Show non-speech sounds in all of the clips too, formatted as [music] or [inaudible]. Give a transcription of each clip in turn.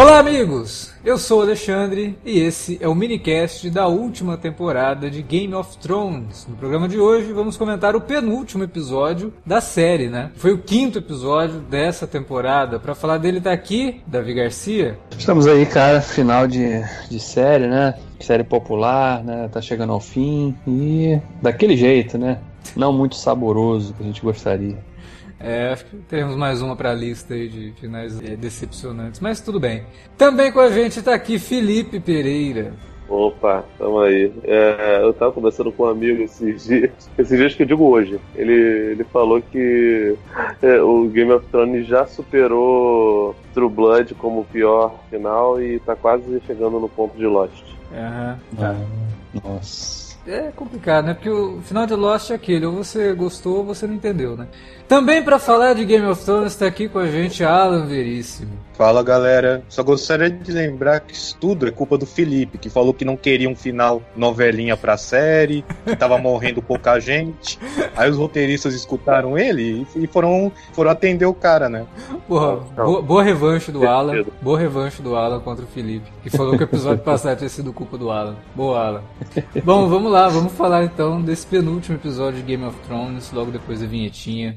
Olá, amigos! Eu sou o Alexandre e esse é o minicast da última temporada de Game of Thrones. No programa de hoje vamos comentar o penúltimo episódio da série, né? Foi o quinto episódio dessa temporada. Para falar dele tá aqui, Davi Garcia. Estamos aí, cara, final de, de série, né? Série popular, né? Tá chegando ao fim e daquele jeito, né? Não muito saboroso que a gente gostaria. É, acho que teremos mais uma para a lista aí de finais é, decepcionantes, mas tudo bem. Também com a gente está aqui Felipe Pereira. Opa, tamo aí. É, eu tava conversando com um amigo esses dias, [laughs] esses dias que eu digo hoje. Ele, ele falou que é, o Game of Thrones já superou True Blood como o pior final e tá quase chegando no ponto de Lost. Aham, tá. Ah, nossa. É complicado, né? Porque o final de Lost é aquele, ou você gostou ou você não entendeu, né? Também para falar de Game of Thrones está aqui com a gente Alan Veríssimo. Fala galera, só gostaria de lembrar que isso tudo é culpa do Felipe, que falou que não queria um final novelinha pra série, que tava [laughs] morrendo pouca gente. Aí os roteiristas escutaram ele e foram, foram atender o cara, né? Porra, boa, boa revanche do Alan. Boa revanche do Alan contra o Felipe, que falou que o episódio [laughs] passado tinha sido culpa do Alan. Boa, Alan. Bom, vamos lá, vamos falar então desse penúltimo episódio de Game of Thrones, logo depois da vinhetinha.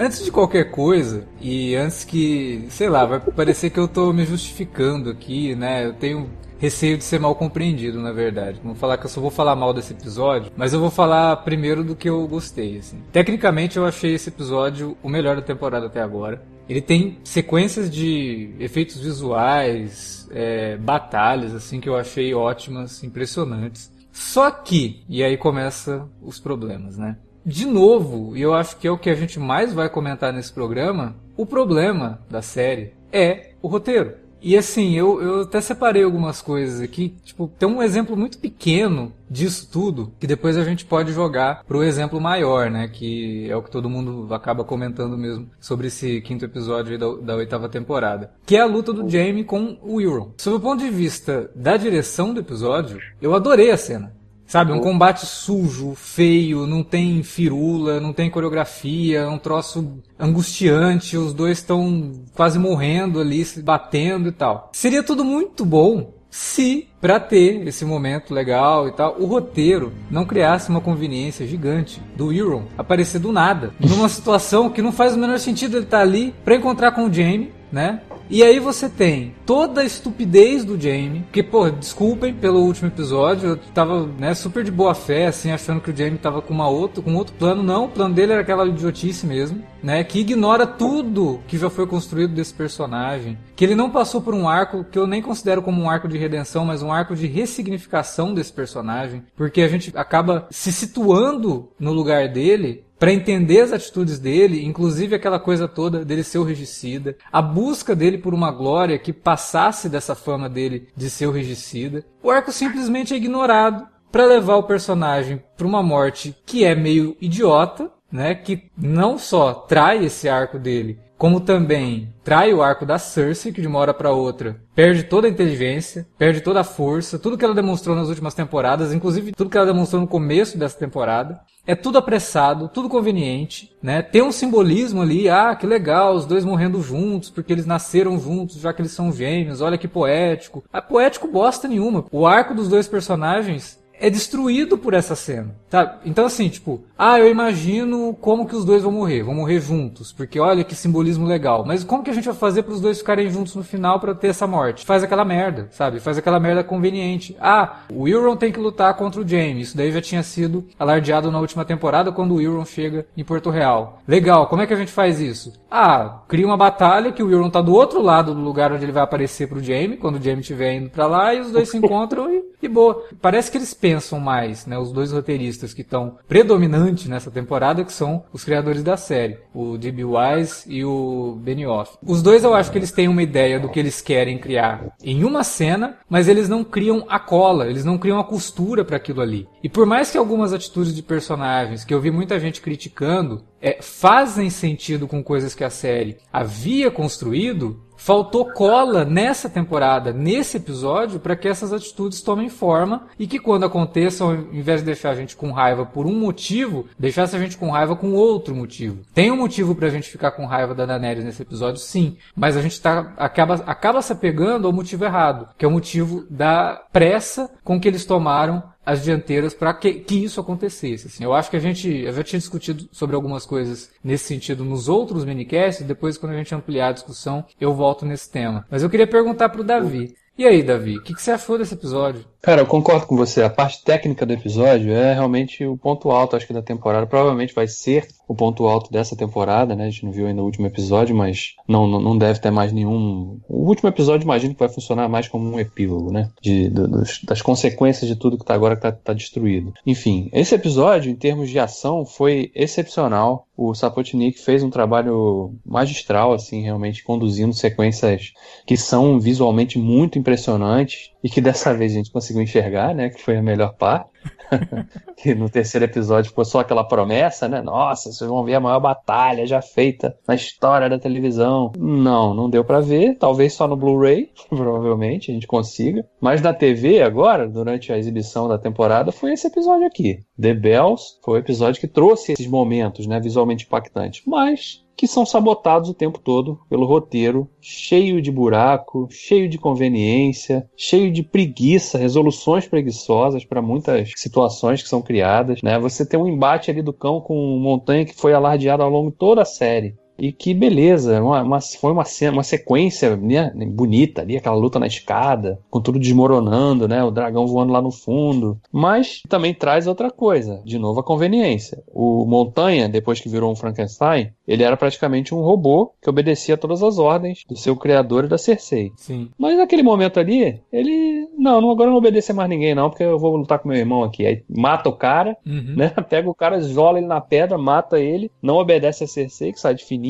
Antes de qualquer coisa, e antes que, sei lá, vai parecer que eu tô me justificando aqui, né? Eu tenho receio de ser mal compreendido, na verdade. Vamos falar que eu só vou falar mal desse episódio, mas eu vou falar primeiro do que eu gostei, assim. Tecnicamente eu achei esse episódio o melhor da temporada até agora. Ele tem sequências de efeitos visuais, é, batalhas, assim, que eu achei ótimas, impressionantes. Só que, e aí começa os problemas, né? De novo, e eu acho que é o que a gente mais vai comentar nesse programa, o problema da série é o roteiro. E assim, eu, eu até separei algumas coisas aqui, tipo, tem um exemplo muito pequeno disso tudo, que depois a gente pode jogar pro exemplo maior, né, que é o que todo mundo acaba comentando mesmo sobre esse quinto episódio da, da oitava temporada, que é a luta do Jaime com o Euron. Sob o ponto de vista da direção do episódio, eu adorei a cena. Sabe, um combate sujo, feio, não tem firula, não tem coreografia, é um troço angustiante, os dois estão quase morrendo ali, se batendo e tal. Seria tudo muito bom se, para ter esse momento legal e tal, o roteiro não criasse uma conveniência gigante do Euron aparecer do nada, numa situação que não faz o menor sentido ele estar tá ali para encontrar com o Jaime, né? E aí você tem toda a estupidez do Jamie, que, pô, desculpem pelo último episódio, eu tava, né, super de boa fé, assim, achando que o Jamie tava com uma outro, com outro plano. Não, o plano dele era aquela idiotice mesmo, né, que ignora tudo que já foi construído desse personagem. Que ele não passou por um arco que eu nem considero como um arco de redenção, mas um arco de ressignificação desse personagem. Porque a gente acaba se situando no lugar dele para entender as atitudes dele, inclusive aquela coisa toda dele ser o regicida, a busca dele por uma glória que passasse dessa fama dele de ser o regicida. O arco simplesmente é ignorado para levar o personagem para uma morte que é meio idiota, né, que não só trai esse arco dele, como também trai o arco da Cersei, que de uma hora para outra perde toda a inteligência, perde toda a força, tudo que ela demonstrou nas últimas temporadas, inclusive tudo que ela demonstrou no começo dessa temporada. É tudo apressado, tudo conveniente, né? Tem um simbolismo ali, ah, que legal, os dois morrendo juntos, porque eles nasceram juntos, já que eles são gêmeos, olha que poético. É poético bosta nenhuma. O arco dos dois personagens é destruído por essa cena. Tá? Então assim, tipo, ah, eu imagino como que os dois vão morrer, vão morrer juntos, porque olha que simbolismo legal. Mas como que a gente vai fazer para os dois ficarem juntos no final para ter essa morte? Faz aquela merda, sabe? Faz aquela merda conveniente. Ah, o Euron tem que lutar contra o Jaime. Isso daí já tinha sido alardeado na última temporada quando o Euron chega em Porto Real. Legal, como é que a gente faz isso? Ah, cria uma batalha que o Euron tá do outro lado do lugar onde ele vai aparecer pro Jaime, quando o Jaime estiver indo para lá e os dois se [laughs] encontram e, e boa. Parece que eles pensam pensam mais, né? Os dois roteiristas que estão predominantes nessa temporada, que são os criadores da série, o D.B. Wise e o Benioff. Os dois eu acho que eles têm uma ideia do que eles querem criar em uma cena, mas eles não criam a cola, eles não criam a costura para aquilo ali. E por mais que algumas atitudes de personagens, que eu vi muita gente criticando, é, fazem sentido com coisas que a série havia construído, faltou cola nessa temporada, nesse episódio, para que essas atitudes tomem forma e que quando aconteçam, ao invés de deixar a gente com raiva por um motivo, deixasse a gente com raiva com outro motivo. Tem um motivo pra gente ficar com raiva da Daenerys nesse episódio, sim, mas a gente tá, acaba, acaba se apegando ao motivo errado, que é o motivo da pressa com que eles tomaram as dianteiras para que, que, isso acontecesse. Assim. Eu acho que a gente eu já tinha discutido sobre algumas coisas nesse sentido nos outros minicasts, depois quando a gente ampliar a discussão, eu volto nesse tema. Mas eu queria perguntar para o Davi. E aí, Davi, o que, que, você achou desse episódio? Cara, eu concordo com você. A parte técnica do episódio é realmente o ponto alto, acho que, da temporada. Provavelmente vai ser o ponto alto dessa temporada, né? A gente não viu ainda o último episódio, mas não, não deve ter mais nenhum. O último episódio, imagino que vai funcionar mais como um epílogo, né? De, dos, das consequências de tudo que tá agora que tá, tá destruído. Enfim, esse episódio, em termos de ação, foi excepcional. O Sapotnik fez um trabalho magistral, assim, realmente conduzindo sequências que são visualmente muito impressionantes e que dessa vez a gente conseguiu enxergar, né? Que foi a melhor parte. [laughs] que no terceiro episódio foi só aquela promessa, né? Nossa, vocês vão ver a maior batalha já feita na história da televisão. Não, não deu para ver. Talvez só no Blu-ray, [laughs] provavelmente a gente consiga. Mas na TV agora, durante a exibição da temporada, foi esse episódio aqui. The Bells foi o episódio que trouxe esses momentos, né? Visualmente impactantes. Mas que são sabotados o tempo todo pelo roteiro, cheio de buraco, cheio de conveniência, cheio de preguiça, resoluções preguiçosas para muitas situações que são criadas. Né? Você tem um embate ali do cão com montanha que foi alardeado ao longo de toda a série. E que beleza, uma, uma, foi uma, uma sequência né, bonita ali, aquela luta na escada, com tudo desmoronando, né? O dragão voando lá no fundo. Mas também traz outra coisa, de novo a conveniência. O Montanha, depois que virou um Frankenstein, ele era praticamente um robô que obedecia a todas as ordens do seu criador e da Cersei. Sim. Mas naquele momento ali, ele. Não, não agora não obedecer mais ninguém, não, porque eu vou lutar com meu irmão aqui. Aí mata o cara, uhum. né? [laughs] Pega o cara, isola ele na pedra, mata ele, não obedece a Cersei, que sai de fininho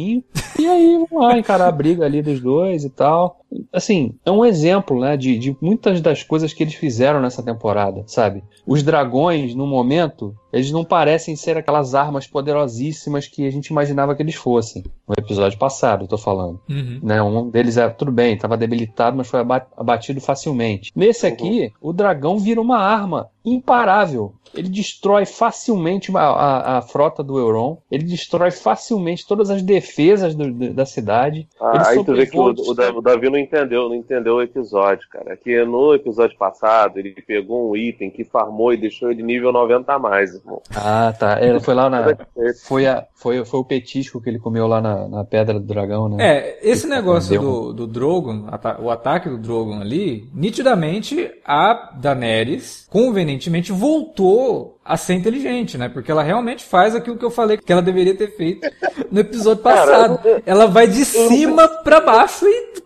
e aí, vamos lá, encarar a briga ali dos dois e tal assim, é um exemplo, né, de, de muitas das coisas que eles fizeram nessa temporada, sabe? Os dragões, no momento, eles não parecem ser aquelas armas poderosíssimas que a gente imaginava que eles fossem. No episódio passado, eu tô falando. Uhum. Né, um deles é, tudo bem, estava debilitado, mas foi abatido facilmente. Nesse aqui, uhum. o dragão vira uma arma imparável. Ele destrói facilmente a, a, a, frota do Euron. Ele destrói facilmente todas as defesas do, do, da cidade. Ah, aí tu vê que o, o, o Davi não entendeu, não entendeu o episódio, cara. Que no episódio passado ele pegou um item que farmou e deixou ele nível 90 a mais, irmão. Ah, tá. Ele foi lá na. Foi, a, foi, foi o petisco que ele comeu lá na, na Pedra do Dragão, né? É, esse negócio do, do Drogon, o ataque do Drogon ali, nitidamente a Daenerys, convenientemente, voltou a ser inteligente, né? Porque ela realmente faz aquilo que eu falei que ela deveria ter feito no episódio passado. ela vai de cima para baixo e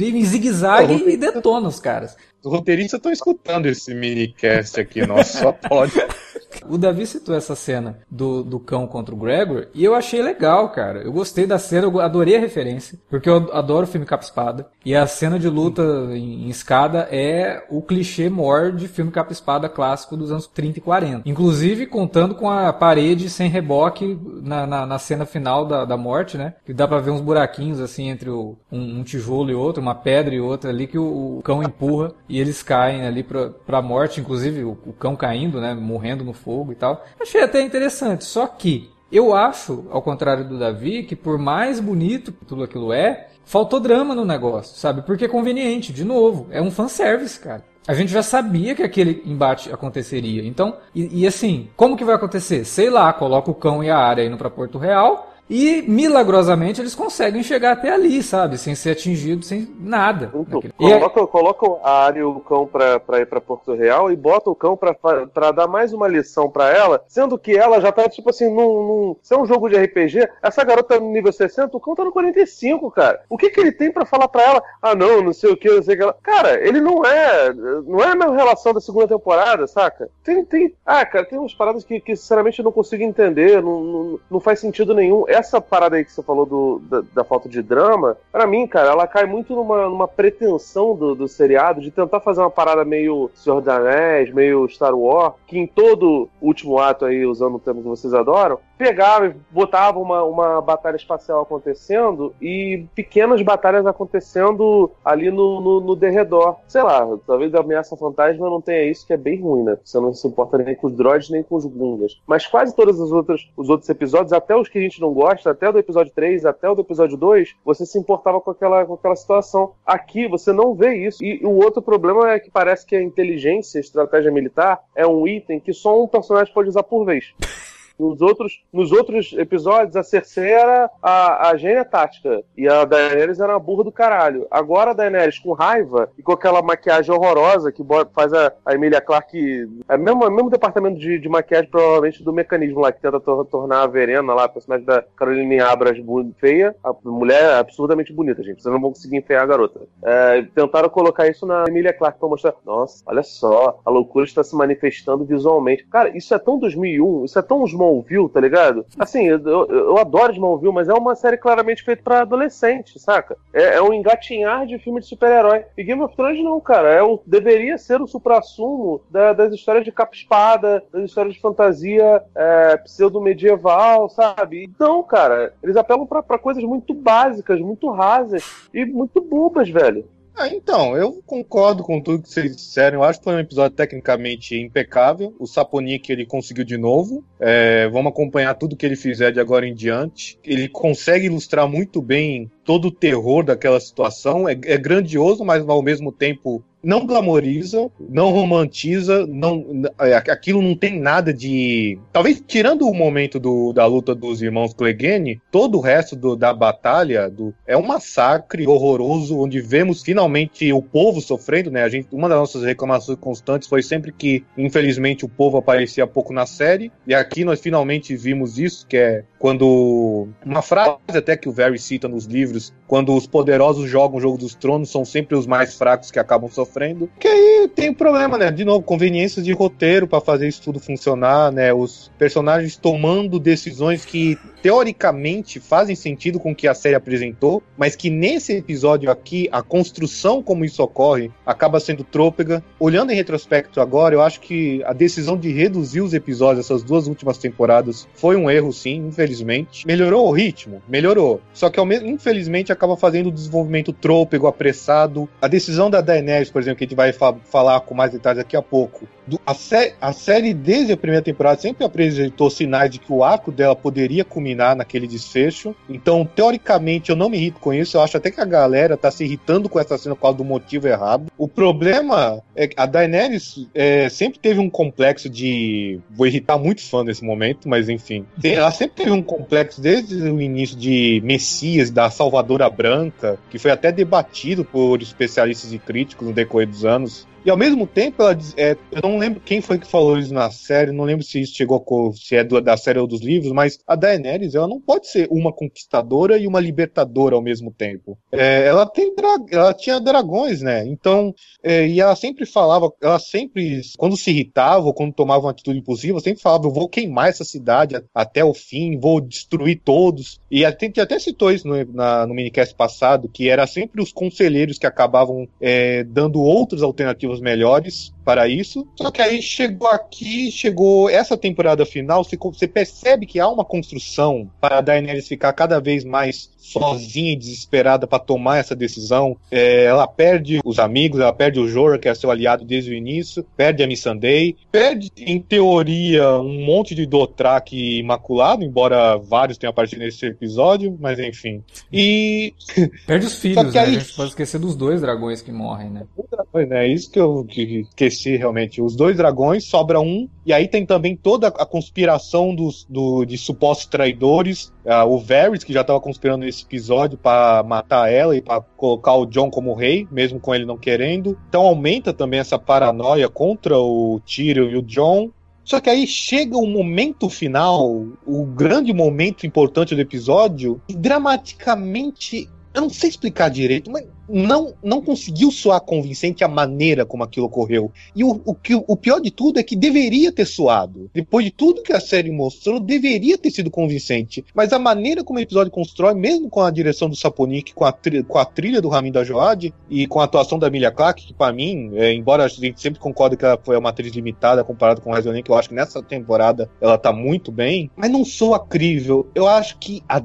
em zigue-zague e detona os caras. Os roteiristas estão escutando esse minicast aqui, nossa, só pode. [laughs] O Davi citou essa cena do, do cão contra o Gregor e eu achei legal, cara. Eu gostei da cena, eu adorei a referência, porque eu adoro o filme Capa-Espada. E a cena de luta em, em, escada é o clichê maior de filme Capa-Espada clássico dos anos 30 e 40. Inclusive contando com a parede sem reboque na, na, na cena final da, da morte, né? Que dá pra ver uns buraquinhos assim entre o, um, um, tijolo e outro, uma pedra e outra ali que o, o cão empurra e eles caem ali pra, pra morte, inclusive o, o cão caindo, né? Morrendo no fogo e tal. Achei até interessante, só que eu acho, ao contrário do Davi, que por mais bonito que tudo aquilo é, faltou drama no negócio, sabe? Porque é conveniente, de novo, é um fanservice, cara. a gente já sabia que aquele embate aconteceria. Então, e, e assim, como que vai acontecer? Sei lá, coloca o cão e a área indo para Porto Real e milagrosamente eles conseguem chegar até ali, sabe? Sem ser atingidos, sem nada. Coloca, coloca a área e o cão pra, pra ir pra Porto Real e bota o cão pra, pra dar mais uma lição pra ela, sendo que ela já tá, tipo assim, num, num. Se é um jogo de RPG, essa garota tá no nível 60, o cão tá no 45, cara. O que que ele tem pra falar pra ela? Ah, não, não sei o que, não sei o que. Ela... Cara, ele não é. Não é a mesma relação da segunda temporada, saca? Tem. tem ah, cara, tem umas paradas que, que sinceramente eu não consigo entender, não, não, não faz sentido nenhum. É essa parada aí que você falou do, da, da falta de drama, para mim, cara, ela cai muito numa, numa pretensão do, do, seriado de tentar fazer uma parada meio Senhor dos Anéis, meio Star Wars, que em todo último ato aí, usando o termo que vocês adoram, pegava e botava uma, uma batalha espacial acontecendo e pequenas batalhas acontecendo ali no, no, no derredor. Sei lá, talvez a ameaça fantasma não tenha isso, que é bem ruim, né? Você não se importa nem com os droids nem com os Gungas. Mas quase todos os outros, os outros episódios, até os que a gente não gosta, até o do episódio 3, até o do episódio 2, você se importava com aquela, com aquela situação. Aqui você não vê isso. E o outro problema é que parece que a inteligência, a estratégia militar, é um item que só um personagem pode usar por vez. Nos outros, nos outros episódios, a Cersei era a, a gênia tática e a Daenerys era a burra do caralho. Agora a Daenerys, com raiva e com aquela maquiagem horrorosa que faz a, a Emilia Clarke. É o mesmo, mesmo departamento de, de maquiagem, provavelmente, do mecanismo lá, que tenta tor tornar a Verena lá, a personagem da Caroline Abras feia. A mulher é absurdamente bonita, gente. Vocês não vão conseguir enfiar a garota. É, tentaram colocar isso na Emilia Clarke pra mostrar. Nossa, olha só, a loucura está se manifestando visualmente. Cara, isso é tão 2001, isso é tão Small Smallville, tá ligado? Assim, eu, eu adoro Smallville, mas é uma série claramente feita para adolescente, saca? É, é, um engatinhar de filme de super-herói. E Game of Thrones não, cara. É o, deveria ser o supra-sumo da, das histórias de capa-espada, das histórias de fantasia é, pseudo-medieval, sabe? Não, cara. Eles apelam para coisas muito básicas, muito rasas e muito bobas, velho. Ah, então, eu concordo com tudo que vocês disseram. Eu acho que foi um episódio tecnicamente impecável. O Saponic ele conseguiu de novo. É, vamos acompanhar tudo que ele fizer de agora em diante. Ele consegue ilustrar muito bem todo o terror daquela situação. É, é grandioso, mas ao mesmo tempo não glamoriza, não romantiza, não, é, aquilo não tem nada de. Talvez tirando o momento do, da luta dos irmãos Clegane, todo o resto do, da batalha do, é um massacre horroroso, onde vemos finalmente o povo sofrendo, né? A gente, uma das nossas reclamações constantes foi sempre que, infelizmente, o povo aparecia pouco na série, e aqui nós finalmente vimos isso, que é quando. Uma frase até que o Very cita nos livros, quando os poderosos jogam o jogo dos tronos, são sempre os mais fracos que acabam sofrendo. Que aí tem um problema, né? De novo, conveniências de roteiro para fazer isso tudo funcionar, né? Os personagens tomando decisões que teoricamente fazem sentido com o que a série apresentou, mas que nesse episódio aqui, a construção como isso ocorre acaba sendo trôpega. Olhando em retrospecto agora, eu acho que a decisão de reduzir os episódios essas duas últimas temporadas foi um erro, sim, infelizmente. Melhorou o ritmo? Melhorou. Só que, infelizmente, acaba fazendo o desenvolvimento trôpego, apressado. A decisão da Daenerys, por exemplo, que a gente vai fa falar com mais detalhes daqui a pouco, do, a, sé a, série, desde a primeira temporada, sempre apresentou sinais de que o arco dela poderia culminar naquele desfecho. Então, teoricamente, eu não me irrito com isso. Eu acho até que a galera tá se irritando com essa cena por causa do motivo errado. O problema é que a Daenerys é, sempre teve um complexo de. Vou irritar muito fã nesse momento, mas enfim. Ela sempre teve um complexo desde o início de Messias, da Salvadora Branca, que foi até debatido por especialistas e críticos no decorrer dos anos. E ao mesmo tempo, ela é, eu não lembro quem foi que falou isso na série, não lembro se isso chegou a, se é da série ou dos livros, mas a Daenerys ela não pode ser uma conquistadora e uma libertadora ao mesmo tempo. É, ela tem ela tinha dragões, né? Então, é, e ela sempre falava, ela sempre, quando se irritava ou quando tomava uma atitude impulsiva, sempre falava: eu vou queimar essa cidade até o fim, vou destruir todos. E a gente até citou isso no, na, no minicast passado, que era sempre os conselheiros que acabavam é, dando outras alternativas melhores para isso. Só que aí chegou aqui, chegou essa temporada final, você, você percebe que há uma construção para a Daenerys ficar cada vez mais sozinha e desesperada para tomar essa decisão. É, ela perde os amigos, ela perde o Jorah, que é seu aliado desde o início, perde a Missandei, perde, em teoria, um monte de Dothraki imaculado, embora vários tenham aparecido nesse episódio, mas enfim. E. [laughs] Perde os filhos, né? Aí... A gente pode esquecer dos dois dragões que morrem, né? É isso que eu que esqueci realmente. Os dois dragões, sobra um, e aí tem também toda a conspiração dos, do, de supostos traidores. Uh, o Varys, que já estava conspirando nesse episódio para matar ela e para colocar o John como rei, mesmo com ele não querendo. Então aumenta também essa paranoia contra o Tyrion e o John. Só que aí chega o momento final, o grande momento importante do episódio, e dramaticamente eu não sei explicar direito, mas não, não conseguiu soar convincente a maneira como aquilo ocorreu. E o, o, o pior de tudo é que deveria ter soado. Depois de tudo que a série mostrou, deveria ter sido convincente. Mas a maneira como o episódio constrói, mesmo com a direção do Saponik, com a, com a trilha do Ramin da Joad e com a atuação da Emilia Clarke, que para mim, é, embora a gente sempre concorde que ela foi uma atriz limitada comparada com o Resident que eu acho que nessa temporada ela tá muito bem, mas não soa crível. Eu acho que a,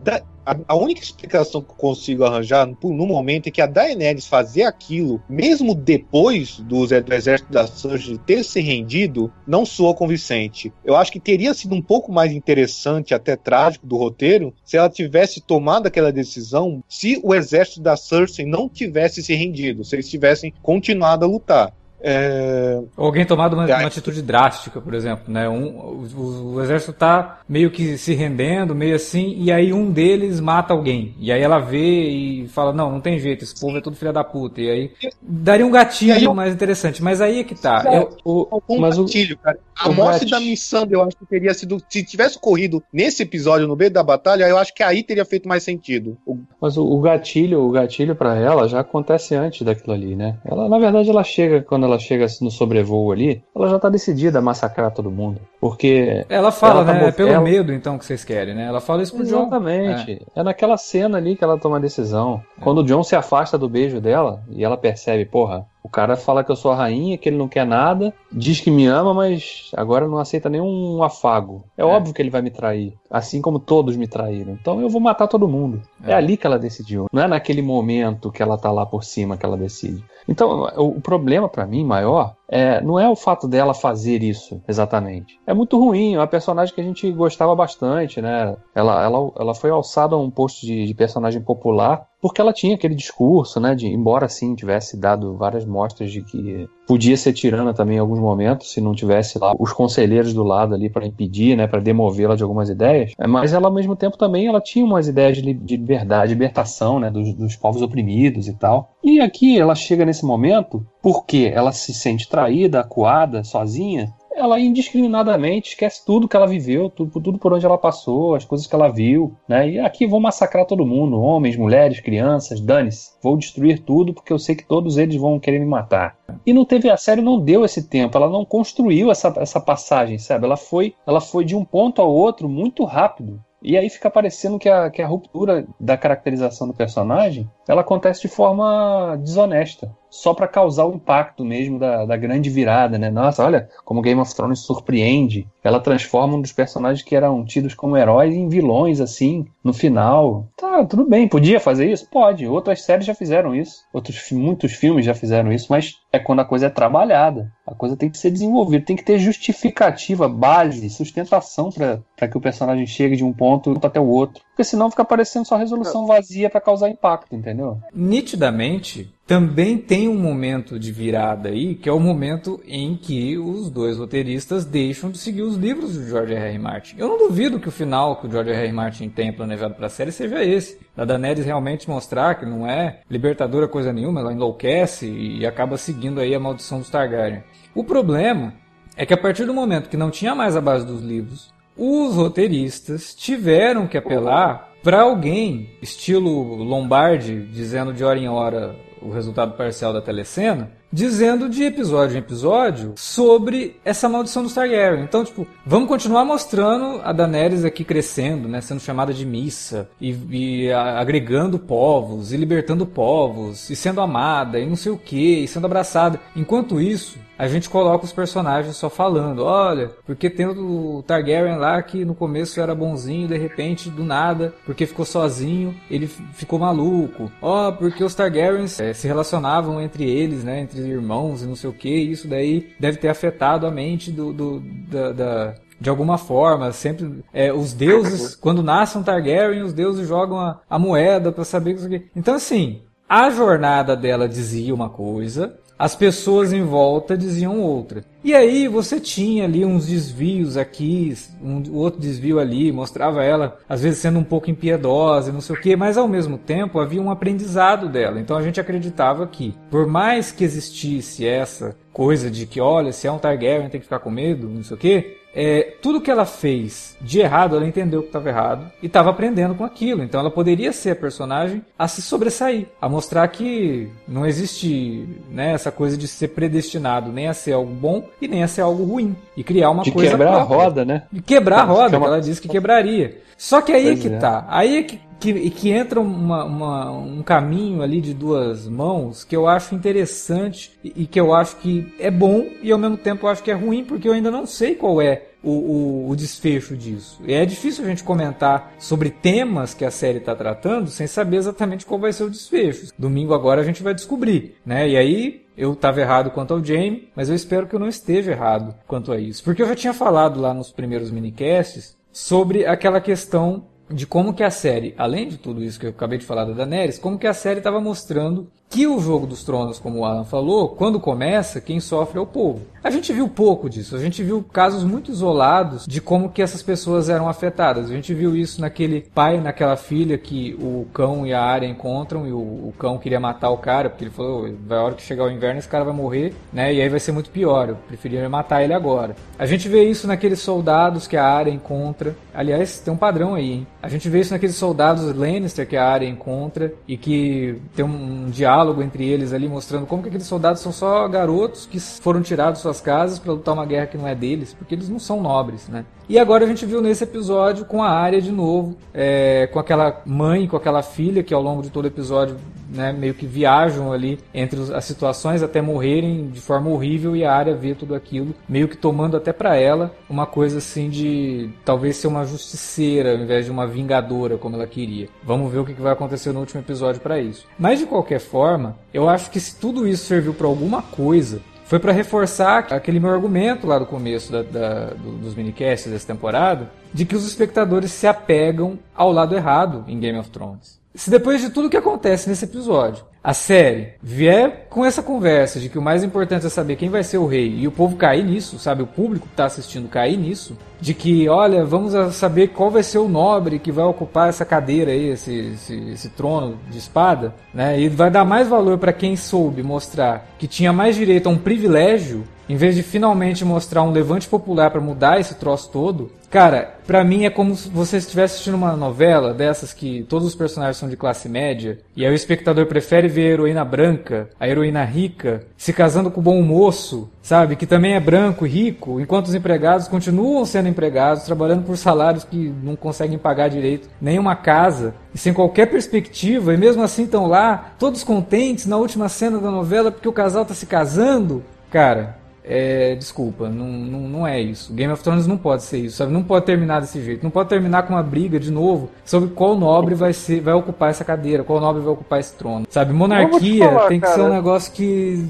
a, a, única explicação que eu consigo arranjar no, no, momento é que a Daenerys fazer aquilo, mesmo depois do, do exército da Cersei ter se rendido, não soa convincente. Eu acho que teria sido um pouco mais interessante, até trágico do roteiro, se ela tivesse tomado aquela decisão se o exército da Cersei não tivesse se rendido, se eles tivessem continuado a lutar. É... Alguém tomado uma, uma, atitude drástica, por exemplo, né? Um, o, o, exército tá meio que se rendendo, meio assim, e aí um deles mata alguém. E aí ela vê e fala, não, não tem jeito, esse povo é tudo filha da puta. E aí daria um gatilho aí, mais interessante. Mas aí é que tá. É, o, um mas gatilho, cara. A morte da missão, eu acho que teria sido. Se tivesse corrido nesse episódio, no meio da batalha, eu acho que aí teria feito mais sentido. Mas o, o gatilho, o gatilho para ela já acontece antes daquilo ali, né? Ela, na verdade, ela chega quando ela ela chega no sobrevoo ali, ela já tá decidida a massacrar todo mundo. Porque. Ela fala, ela tá né? É pelo ela... medo, então, que vocês querem, né? Ela fala isso pro Exatamente. John. Exatamente. É. é. naquela cena ali que ela toma a decisão. É. Quando o John se afasta do beijo dela e ela percebe, porra, o cara fala que eu sou a rainha, que ele não quer nada, diz que me ama, mas agora não aceita nenhum afago. É, é, óbvio que ele vai me trair, assim como todos me traíram. Então eu vou matar todo mundo. É. é ali que ela decidiu. Não é naquele momento que ela tá lá por cima que ela decide. Então o problema para mim maior é, não é o fato dela fazer isso exatamente. É muito ruim, é uma personagem que a gente gostava bastante, né? Ela, ela, ela foi alçada a um posto de, de personagem popular porque ela tinha aquele discurso, né, de embora sim tivesse dado várias mostras de que podia ser tirana também em alguns momentos, se não tivesse lá os conselheiros do lado ali para impedir, né, para demovê-la de algumas ideias, é, mas ela ao mesmo tempo também ela tinha umas ideias de, de liberdade, libertação, né, dos, dos povos oprimidos e tal. E aqui ela chega nesse momento porque ela se sente traída, acuada, sozinha, ela indiscriminadamente esquece tudo que ela viveu, tudo, tudo por onde ela passou, as coisas que ela viu, né? E aqui vou massacrar todo mundo, homens, mulheres, crianças, dane-se. Vou destruir tudo porque eu sei que todos eles vão querer me matar. E não teve a série não deu esse tempo, ela não construiu essa, essa passagem, sabe? Ela foi, ela foi de um ponto ao outro muito rápido. E aí fica parecendo que a, que a ruptura da caracterização do personagem ela acontece de forma desonesta só para causar o impacto mesmo da, da grande virada, né? Nossa, olha como Game of Thrones surpreende. Ela transforma um dos personagens que eram tidos como heróis em vilões, assim, no final. Tá, tudo bem, podia fazer isso? Pode. Outras séries já fizeram isso. Outros, muitos filmes já fizeram isso, mas é quando a coisa é trabalhada. A coisa tem que ser desenvolvida, tem que ter justificativa, base, sustentação para que o personagem chegue de um ponto até o outro. Porque senão fica parecendo só resolução vazia para causar impacto, entendeu? Nitidamente, também tem um momento de virada aí, que é o momento em que os dois roteiristas deixam de seguir os livros do George R. R. Martin. Eu não duvido que o final que o George R. R. Martin tem planejado para a série seja esse. Da Daenerys realmente mostrar que não é libertadora coisa nenhuma, ela enlouquece e acaba seguindo aí a maldição dos Targaryen. O problema é que a partir do momento que não tinha mais a base dos livros, os roteiristas tiveram que apelar para alguém, estilo Lombardi, dizendo de hora em hora o resultado parcial da telecena, dizendo de episódio em episódio sobre essa maldição dos Targaryen. Então, tipo, vamos continuar mostrando a Daenerys aqui crescendo, né, sendo chamada de missa e, e agregando povos e libertando povos e sendo amada e não sei o que e sendo abraçada. Enquanto isso, a gente coloca os personagens só falando, olha, porque tem o Targaryen lá que no começo era bonzinho, de repente, do nada, porque ficou sozinho, ele ficou maluco. Ó, oh, porque os Targaryens é, se relacionavam entre eles, né, entre irmãos e não sei o que, isso daí deve ter afetado a mente do, do da, da de alguma forma, sempre é, os deuses, quando nascem um Targaryen, os deuses jogam a, a moeda para saber que. Então assim, a jornada dela dizia uma coisa, as pessoas em volta diziam outra. E aí você tinha ali uns desvios aqui, um outro desvio ali, mostrava ela às vezes sendo um pouco impiedosa, não sei o que, mas ao mesmo tempo havia um aprendizado dela. Então a gente acreditava que, por mais que existisse essa coisa de que, olha, se é um Targaryen tem que ficar com medo, não sei o que, é, tudo que ela fez de errado, ela entendeu que estava errado e estava aprendendo com aquilo. Então ela poderia ser a personagem a se sobressair, a mostrar que não existe né, essa coisa de ser predestinado nem a ser algo bom e nem a ser algo ruim. E criar uma de coisa. quebrar própria. a roda, né? De quebrar a roda, que é uma- ela disse que quebraria. Só que aí é Pois que é. tá. Aí é que, que, que entra uma- uma- um caminho ali de duas mãos que eu acho interessante e, e que eu acho que é bom e ao mesmo tempo eu acho que é ruim porque eu ainda não sei qual é o, o- o desfecho disso. E é difícil a gente comentar sobre temas que a série está tratando sem saber exatamente qual vai ser o desfecho. Domingo agora a gente vai descobrir, né? E aí eu estava errado quanto ao Jamie, mas eu espero que eu não esteja errado quanto a isso. Porque eu já tinha falado lá nos primeiros minicasts sobre aquela questão de como que a série, além de tudo isso que eu acabei de falar da Daenerys, como que a série estava mostrando que o jogo dos tronos, como o Alan falou, quando começa, quem sofre é o povo. A gente viu pouco disso, a gente viu casos muito isolados de como que essas pessoas eram afetadas. A gente viu isso naquele pai, naquela filha que o cão e a área encontram e o, o cão queria matar o cara, porque ele falou, vai a hora que chegar o inverno esse cara vai morrer, né? E aí vai ser muito pior, eu preferia matar ele agora. A gente vê isso naqueles soldados que a área encontra. Aliás, tem um padrão aí, hein? A gente vê isso naqueles soldados Lannister que a área encontra e que tem um, um diálogo entre eles ali mostrando como que aqueles soldados são só garotos que foram tirados de suas casas para lutar uma guerra que não é deles, porque eles não são nobres, né? E agora a gente viu nesse episódio com a área de novo, é, com aquela mãe, com aquela filha que ao longo de todo o episódio né, meio que viajam ali entre as situações até morrerem de forma horrível e a área vê tudo aquilo, meio que tomando até pra ela uma coisa assim de talvez ser uma justiceira ao invés de uma vingadora como ela queria. Vamos ver o que vai acontecer no último episódio pra isso. Mas de qualquer forma, eu acho que se tudo isso serviu pra alguma coisa, foi pra reforçar aquele meu argumento lá do começo da- da- do- dos minicasts dessa temporada, de que os espectadores se apegam ao lado errado em Game of Thrones. Se depois de tudo que acontece nesse episódio, a série vier com essa conversa de que o mais importante é saber quem vai ser o rei e o povo cair nisso, sabe? O público que tá assistindo cair nisso, de que, olha, vamos saber qual vai ser o nobre que vai ocupar essa cadeira aí, esse, esse, esse trono de espada, né? E vai dar mais valor para quem soube mostrar que tinha mais direito a um privilégio em vez de finalmente mostrar um levante popular para mudar esse troço todo, cara, pra mim é como se você estivesse assistindo uma novela dessas que todos os personagens são de classe média, e aí o espectador prefere ver a heroína branca, a heroína rica, se casando com o bom moço, sabe, que também é branco e rico, enquanto os empregados continuam sendo empregados, trabalhando por salários que não conseguem pagar direito nenhuma casa, e sem qualquer perspectiva, e mesmo assim estão lá, todos contentes na última cena da novela porque o casal tá se casando. Cara, é, desculpa, não, não, não é isso. Game of Thrones não pode ser isso, sabe? Não pode terminar desse jeito. Não pode terminar com uma briga de novo sobre qual nobre vai ser, vai ocupar essa cadeira, qual nobre vai ocupar esse trono. Sabe? Monarquia falar, tem que cara. ser um negócio que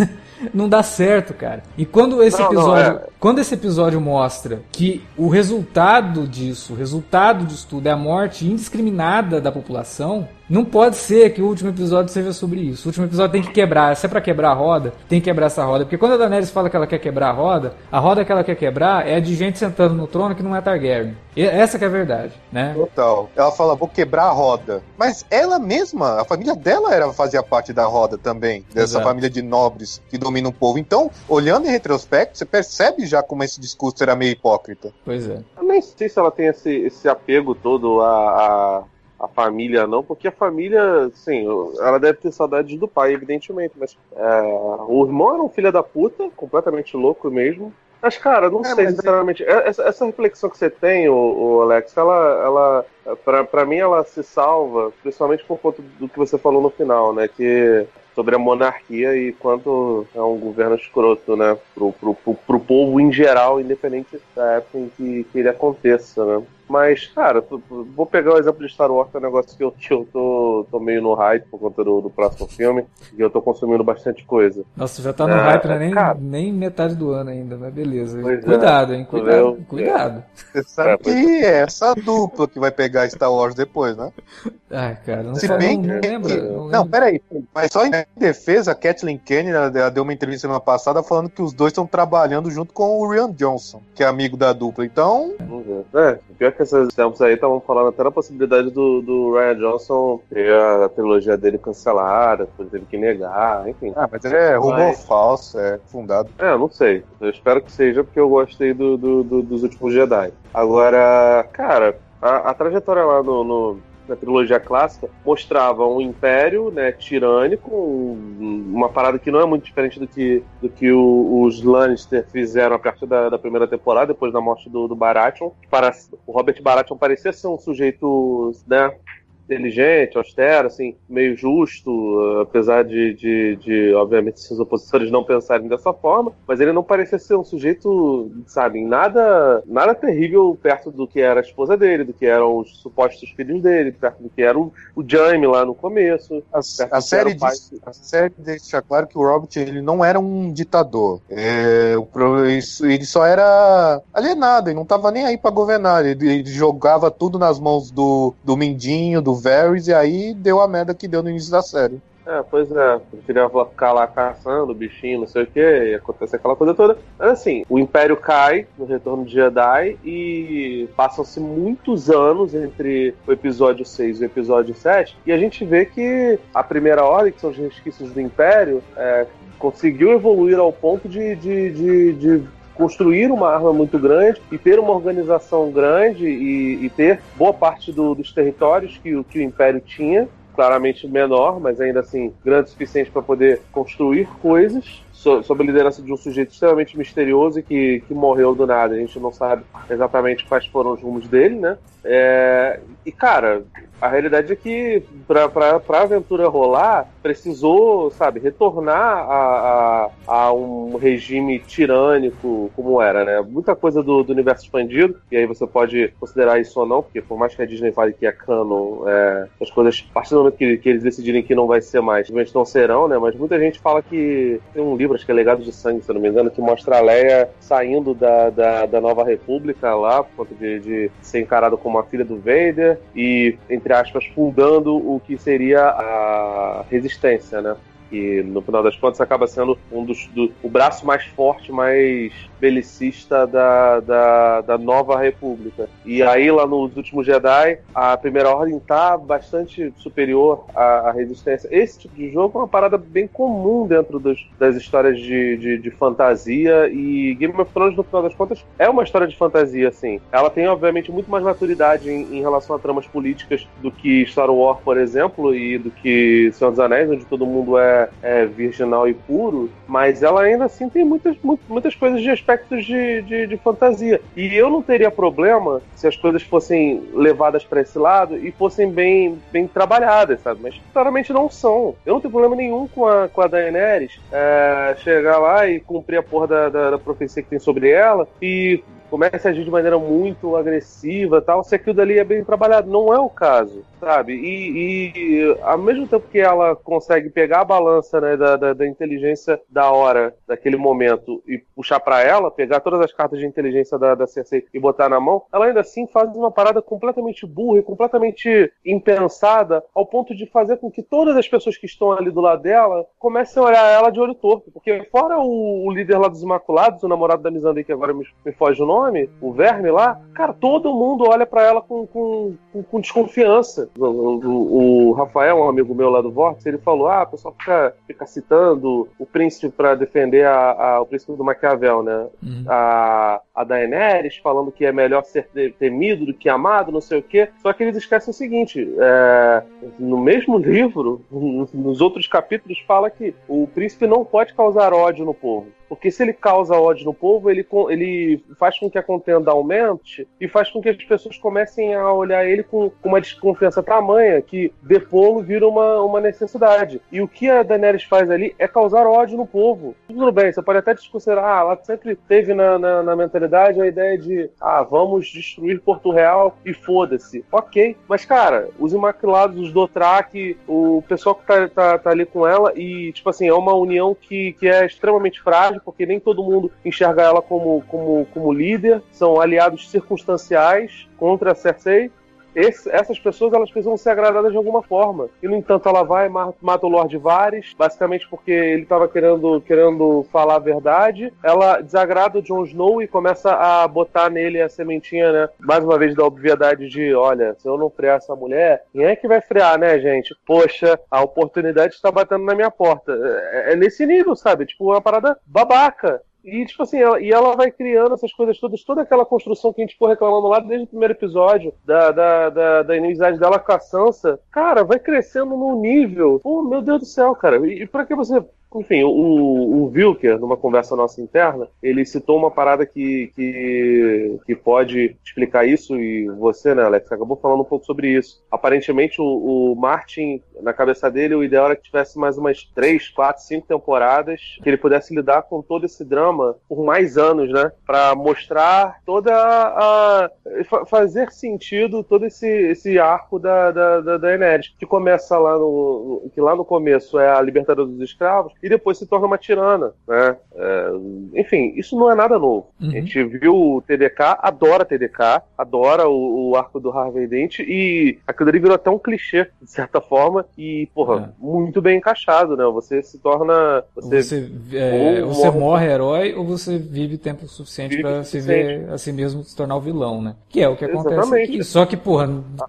[laughs] não dá certo, cara. E quando esse Não, não, episódio, é. quando esse episódio mostra que o resultado disso, o resultado disso tudo é a morte indiscriminada da população, não pode ser que o último episódio seja sobre isso. O último episódio tem que quebrar. Se é pra quebrar a roda, tem que quebrar essa roda. Porque quando a Daenerys fala que ela quer quebrar a roda, a roda que ela quer quebrar é a de gente sentando no trono que não é Targaryen. E essa que é a verdade, né? Total. Ela fala, vou quebrar a roda. Mas ela mesma, a família dela era fazia parte da roda também. Dessa Exato. família de nobres que domina o povo. Então, olhando em retrospecto, você percebe já como esse discurso era meio hipócrita. Pois é. Eu nem sei se ela tem esse, esse apego todo a, a, a família não, porque a família, sim, ela deve ter saudades do pai, evidentemente, mas é, o irmão era um filho da puta, completamente louco mesmo. Mas, cara, não é, sei, sinceramente. É... Essa, essa, reflexão que você tem, o, o Alex, ela, ela pra, pra mim, ela se salva, principalmente por conta do que você falou no final, né? Que sobre a monarquia e quanto é um governo escroto, né? Pro, pro, pro, pro povo em geral, independente da época em que, que ele aconteça, né? Mas, cara, vou pegar o exemplo de Star Wars, que é um negócio que eu, que eu tô, tô meio no hype por conta do, do, próximo filme, e eu tô consumindo bastante coisa. Nossa, já tá no é, hype, né? Nem, cara, nem metade do ano ainda, mas beleza. É. Cuidado, é. hein? Cuidado. Eu, cuidado. Você sabe é, que é. é essa dupla que vai pegar Star Wars depois, né? Ah, cara, não, Se bem não, não lembra. Não, não, peraí. Mas só em defesa, a Kathleen Kennedy ela deu uma entrevista semana passada falando que os dois estão trabalhando junto com o Rian Johnson, que é amigo da dupla. Então. É, pior que esses tempos aí estavam falando até na possibilidade do, do Ryan Johnson ter a trilogia dele cancelada, teve que negar, enfim. Ah, mas é rumor falso, é fundado. É, não sei. Eu espero que seja porque eu gostei do, do, do dos últimos Jedi. Agora, cara, a, a trajetória lá no, no na trilogia clássica, mostrava um império né, tirânico, um, uma parada que não é muito diferente do que, do que o, os Lannister fizeram a partir da, da, primeira temporada, depois da morte do, do Baratheon. Para, o Robert Baratheon parecia ser um sujeito né, inteligente, austero, assim, meio justo, apesar de, de, de, obviamente, seus opositores não pensarem dessa forma, mas ele não parecia ser um sujeito, sabe, nada, nada terrível perto do que era a esposa dele, do que eram os supostos filhos dele, perto do que era o, o Jaime lá no começo. A, a série, diz, a série deixa claro que o Robert ele não era um ditador. É, ele só era alienado, ele não estava nem aí para governar, ele, ele, jogava tudo nas mãos do, do Mindinho, do Varys, e aí deu a merda que deu no início da série. É, pois é. Eu queria ficar lá caçando o bichinho, não sei o que, e acontece aquela coisa toda. Assim, o Império cai no Retorno de Jedi e passam-se muitos anos entre o episódio 6 e o episódio 7, e a gente vê que a Primeira Ordem, que são os resquícios do Império, é, conseguiu evoluir ao ponto de, de, de, de construir uma arma muito grande e ter uma organização grande e, e ter boa parte do, dos territórios que, que o Império tinha claramente menor, mas ainda assim grande o suficiente para poder construir coisas sob a liderança de um sujeito extremamente misterioso e que, que morreu do nada. A gente não sabe exatamente quais foram os rumos dele, né? É, e, cara, a realidade é que pra, pra, pra aventura rolar, precisou, sabe, retornar a, a, a, um regime tirânico como era, né? Muita coisa do, do, universo expandido, e aí você pode considerar isso ou não, porque por mais que a Disney fale que é canon, é, as coisas, a partir do momento que, que eles decidirem que não vai ser mais, simplesmente não serão, né? Mas muita gente fala que tem um livro, acho que é Legado de Sangue, se não me engano, que mostra a Leia saindo da, da, da Nova República lá, por conta de, de ser encarado como a filha do Vader, e, entre aspas, fundando o que seria a resistência, né? que no final das contas acaba sendo um dos do, o braço mais forte, mais belicista da, da, da nova república. E aí lá nos últimos Jedi, a primeira ordem tá bastante superior à, à resistência. Esse tipo de jogo é uma parada bem comum dentro dos, das histórias de, de, de, fantasia e Game of Thrones no final das contas é uma história de fantasia, assim. Ela tem obviamente muito mais maturidade em, em relação a tramas políticas do que Star Wars, por exemplo, e do que Senhor dos Anéis, onde todo mundo é é, virginal e puro, mas ela ainda assim tem muitas, muitas coisas de aspectos de, de, de fantasia. E eu não teria problema se as coisas fossem levadas para esse lado e fossem bem, bem trabalhadas, sabe? Mas claramente não são. Eu não tenho problema nenhum com a, com a Daenerys é, chegar lá e cumprir a porra da, da, da profecia que tem sobre ela e começa a agir de maneira muito agressiva tal, se aquilo dali é bem trabalhado. Não é o caso, sabe? E, e ao mesmo tempo que ela consegue pegar a balança né, da, da, da inteligência da hora, daquele momento, e puxar para ela, pegar todas as cartas de inteligência da, da Cersei e botar na mão, ela ainda assim faz uma parada completamente burra e completamente impensada, ao ponto de fazer com que todas as pessoas que estão ali do lado dela comecem a olhar ela de olho torto. Porque fora o, o líder lá dos Imaculados, o namorado da Missandei, que agora me, me foge o nome, nome, o verme lá, cara, todo mundo olha para ela com, com, com, com desconfiança. O, o, o, Rafael, um amigo meu lá do Vórtice, ele falou: ah, o pessoal fica, fica citando o príncipe para defender a, a, o príncipe do Maquiavel, né? Uhum. A, a Daenerys falando que é melhor ser temido do que amado, não sei o quê. Só que eles esquecem o seguinte: é, no mesmo livro, [laughs] nos outros capítulos, fala que o príncipe não pode causar ódio no povo. Porque se ele causa ódio no povo, ele, ele faz com que a contenda aumente e faz com que as pessoas comecem a olhar ele com, uma desconfiança tamanha que depô-lo vira uma, uma necessidade. E o que a Daenerys faz ali é causar ódio no povo. Tudo bem, você pode até discutir, ah, ela sempre teve na, na, na mentalidade a ideia de, ah, vamos destruir Porto Real e foda-se. Ok, mas cara, os Imaculados, os Dothraki, o pessoal que tá, tá, tá ali com ela e, tipo assim, é uma união que, que é extremamente frágil porque nem todo mundo enxerga ela como, como, como líder, são aliados circunstanciais contra a Cersei, esse, essas pessoas elas precisam ser agradadas de alguma forma. E no entanto ela vai mata o Lord Varys, basicamente porque ele estava querendo, querendo falar a verdade. Ela desagrada o Jon Snow e começa a botar nele a sementinha, né? Mais uma vez da obviedade de, olha, se eu não frear essa mulher, quem é que vai frear, né, gente? Poxa, a oportunidade está batendo na minha porta. É, é nesse nível, sabe? Tipo, uma parada babaca. E, tipo assim, ela, e ela vai criando essas coisas todas, toda aquela construção que a gente ficou reclamando lá desde o primeiro episódio, da, da, da, da inimizade dela com a Sansa, cara, vai crescendo num nível. Oh, meu Deus do céu, cara. E, e pra que você enfim, o, o Wilker, numa conversa nossa interna, ele citou uma parada que, que, que pode explicar isso, e você, né, Alex, acabou falando um pouco sobre isso. Aparentemente, o, o Martin, na cabeça dele, o ideal era que tivesse mais umas 3, 4, 5 temporadas, que ele pudesse lidar com todo esse drama por mais anos, né? Pra mostrar toda a. fazer sentido todo esse, esse arco da, da, da, da que começa lá no. que lá no começo é a libertadora dos escravos, e depois se torna uma tirana, né? É, enfim, isso não é nada novo. Uhum. A gente viu o TDK, adora TDK, adora o, o arco do Harvey Dent e aquilo ali virou até um clichê, de certa forma, e, porra, é. muito bem encaixado, né? Você se torna. Você, você, é, ou você morre herói ou você vive tempo suficiente para se ver a si mesmo se tornar o vilão, né? Que é o que acontece Exatamente. aqui. Só que, porra. Ah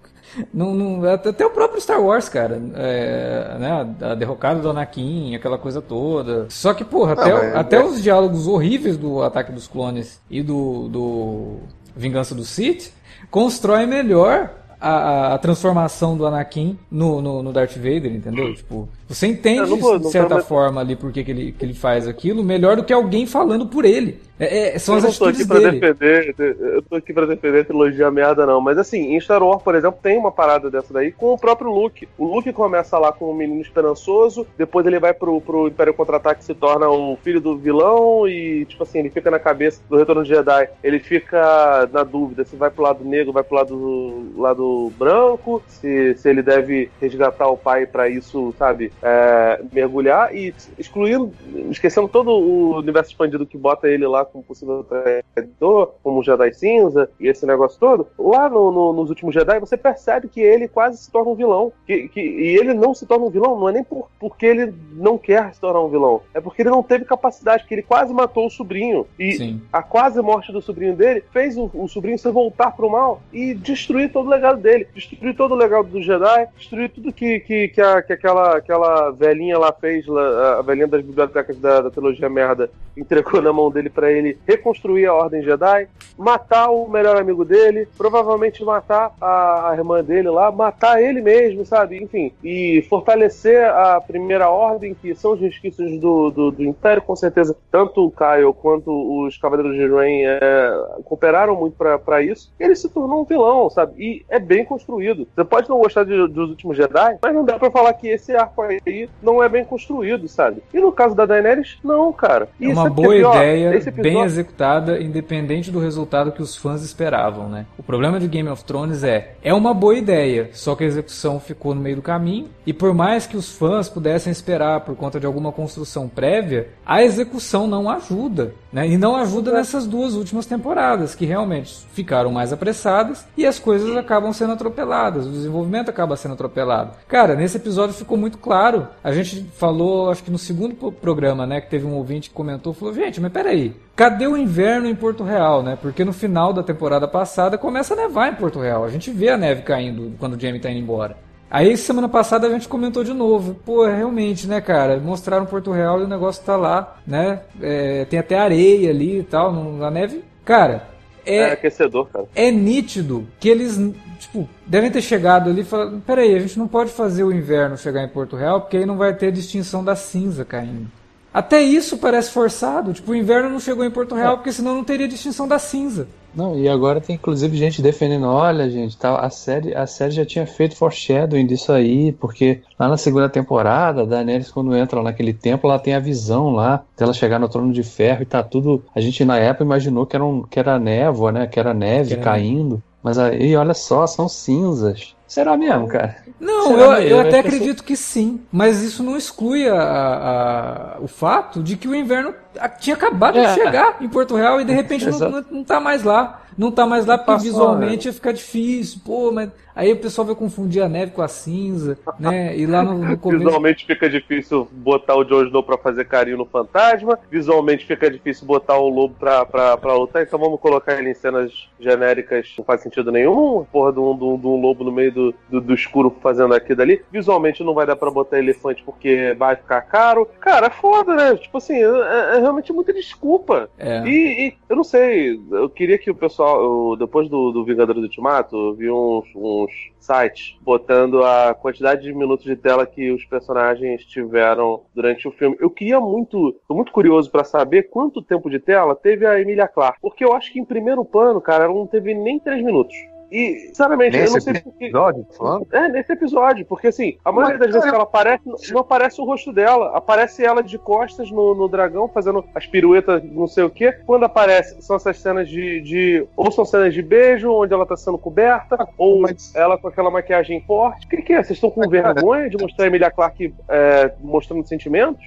não, não, até o próprio Star Wars, cara. É, né, a derrocada do Anakin, aquela coisa toda. Só que, porra, até, ah, até é... os diálogos horríveis do Ataque dos Clones e do, do Vingança do Sith constroem melhor a, a, transformação do Anakin no, no, no, Darth Vader, entendeu? Tipo, você entende, vou, de certa forma, ali por que, que, ele, que ele faz aquilo melhor do que alguém falando por ele. É, é, são eu as não tô aqui pra dele. defender, eu tô aqui pra defender a trilogia merda, não. Mas assim, em Star Wars, por exemplo, tem uma parada dessa daí com o próprio Luke. O Luke começa lá com um menino esperançoso, depois ele vai pro, pro Império Contra-Ataque se torna o filho do vilão e, tipo assim, ele fica na cabeça do Retorno de Jedi. Ele fica na dúvida se vai pro lado negro, vai pro lado, lado branco, se, se ele deve resgatar o pai para isso, sabe, é, mergulhar e excluindo, esquecendo todo o universo expandido que bota ele lá como possível traidor, como Jedi cinza e esse negócio todo, lá no, no, nos últimos Jedi você percebe que ele quase se torna um vilão. Que, que, e ele não se torna um vilão, não é nem por, porque ele não quer se tornar um vilão, é porque ele não teve capacidade, que ele quase matou o sobrinho. E Sim. a quase morte do sobrinho dele fez o, o sobrinho se voltar pro mal e destruir todo o legado dele, destruir todo o legado do Jedi, destruir tudo que, que, que, a, que aquela, aquela velhinha lá fez, a velhinha das bibliotecas da, da trilogia merda, entregou na mão dele para ele ele reconstruir a Ordem Jedi, matar o melhor amigo dele, provavelmente matar a, a irmã dele lá, matar ele mesmo, sabe? Enfim, e fortalecer a Primeira Ordem, que são os resquícios do, do, do Império, com certeza. Tanto o Kyle quanto os Cavaleiros de Rain é, cooperaram muito para isso. Ele se tornou um vilão, sabe? E é bem construído. Você pode não gostar de, dos últimos Jedi, mas não dá para falar que esse arco aí não é bem construído, sabe? E no caso da Daenerys, não, cara. É uma boa é ideia, bem executada, independente do resultado que os fãs esperavam, né? O problema de Game of Thrones é, é uma boa ideia, só que a execução ficou no meio do caminho, e por mais que os fãs pudessem esperar por conta de alguma construção prévia, a execução não ajuda, né? E não ajuda nessas duas últimas temporadas, que realmente ficaram mais apressadas e as coisas acabam sendo atropeladas, o desenvolvimento acaba sendo atropelado. Cara, nesse episódio ficou muito claro, a gente falou, acho que no segundo programa, né, que teve um ouvinte que comentou comentou, falou, gente, mas peraí, cadê o inverno em Porto Real, né? Porque no final da temporada passada começa a nevar em Porto Real. A gente vê a neve caindo quando o Jamie tá indo embora. Aí semana passada a gente comentou de novo. Pô, realmente, né, cara? Mostraram Porto Real e o negócio tá lá, né? É, tem até areia ali e tal, na neve. Cara, é, É aquecedor, cara. é nítido que eles, tipo, devem ter chegado ali e falado: peraí, a gente não pode fazer o inverno chegar em Porto Real porque aí não vai ter distinção da cinza caindo. Até isso parece forçado. Tipo, o inverno não chegou em Porto Real porque senão não teria distinção da cinza. Não, e agora tem inclusive gente defendendo, olha, gente, tá, a série, a série já tinha feito foreshadowing disso aí, porque lá na segunda temporada, a Daenerys quando entra naquele templo, ela tem a visão lá dela chegar no trono de ferro e tá tudo, a gente na época imaginou que era um, que era névoa, né, que era neve Que era- caindo, mas aí olha só, são cinzas. Será mesmo, cara? Não, eu, eu Eu até acredito que sim. Mas isso não exclui a- a- o fato de que o inverno tinha acabado É. de chegar em Porto Real e de repente não, não, não tá mais lá. Não tá mais lá porque Passou, visualmente ia ficar difícil. Pô, mas aí o pessoal vai confundir a neve com a cinza, né? E lá no, no [laughs] começo. Visualmente fica difícil botar o Jon Snow pra fazer carinho no fantasma. Visualmente fica difícil botar o lobo pra, pra, pra lutar. Então vamos colocar ele em cenas genéricas. Não faz sentido nenhum. Porra de um, de um- de um lobo no meio do, do, do escuro fazendo aqui e dali. Visualmente não vai dar pra botar elefante porque vai ficar caro. Cara, é foda, né? Tipo assim, é, é realmente muita desculpa. É. E, e eu não sei, eu queria que o pessoal, eu- depois do, do Vingadores do Ultimato, eu vi uns, uns sites botando a quantidade de minutos de tela que os personagens tiveram durante o filme. Eu queria muito, tô muito curioso pra saber quanto tempo de tela teve a Emilia Clarke, porque eu acho que em primeiro plano, cara, ela não teve nem três minutos. E, sinceramente, eu não Nesse sei porque. episódio, falando? É, nesse episódio, porque assim, a maioria Mas, das vezes que ela aparece, não- aparece o rosto dela, aparece ela de costas no, no dragão, fazendo as piruetas, não sei o que. Quando aparece, são essas cenas de, de- Ou são cenas de beijo, onde ela tá sendo coberta, ou mas- ela com aquela maquiagem forte. O que, que é? Vocês estão com vergonha de mostrar a Emilia Clarke é, mostrando sentimentos?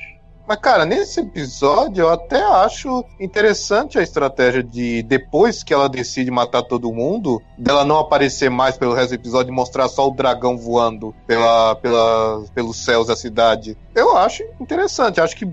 Mas, cara, nesse episódio eu até acho interessante a estratégia de, depois que ela decide matar todo mundo, dela não aparecer mais pelo resto do episódio e mostrar só o dragão voando pela, pela, pelos céus da cidade. Eu acho interessante. Acho que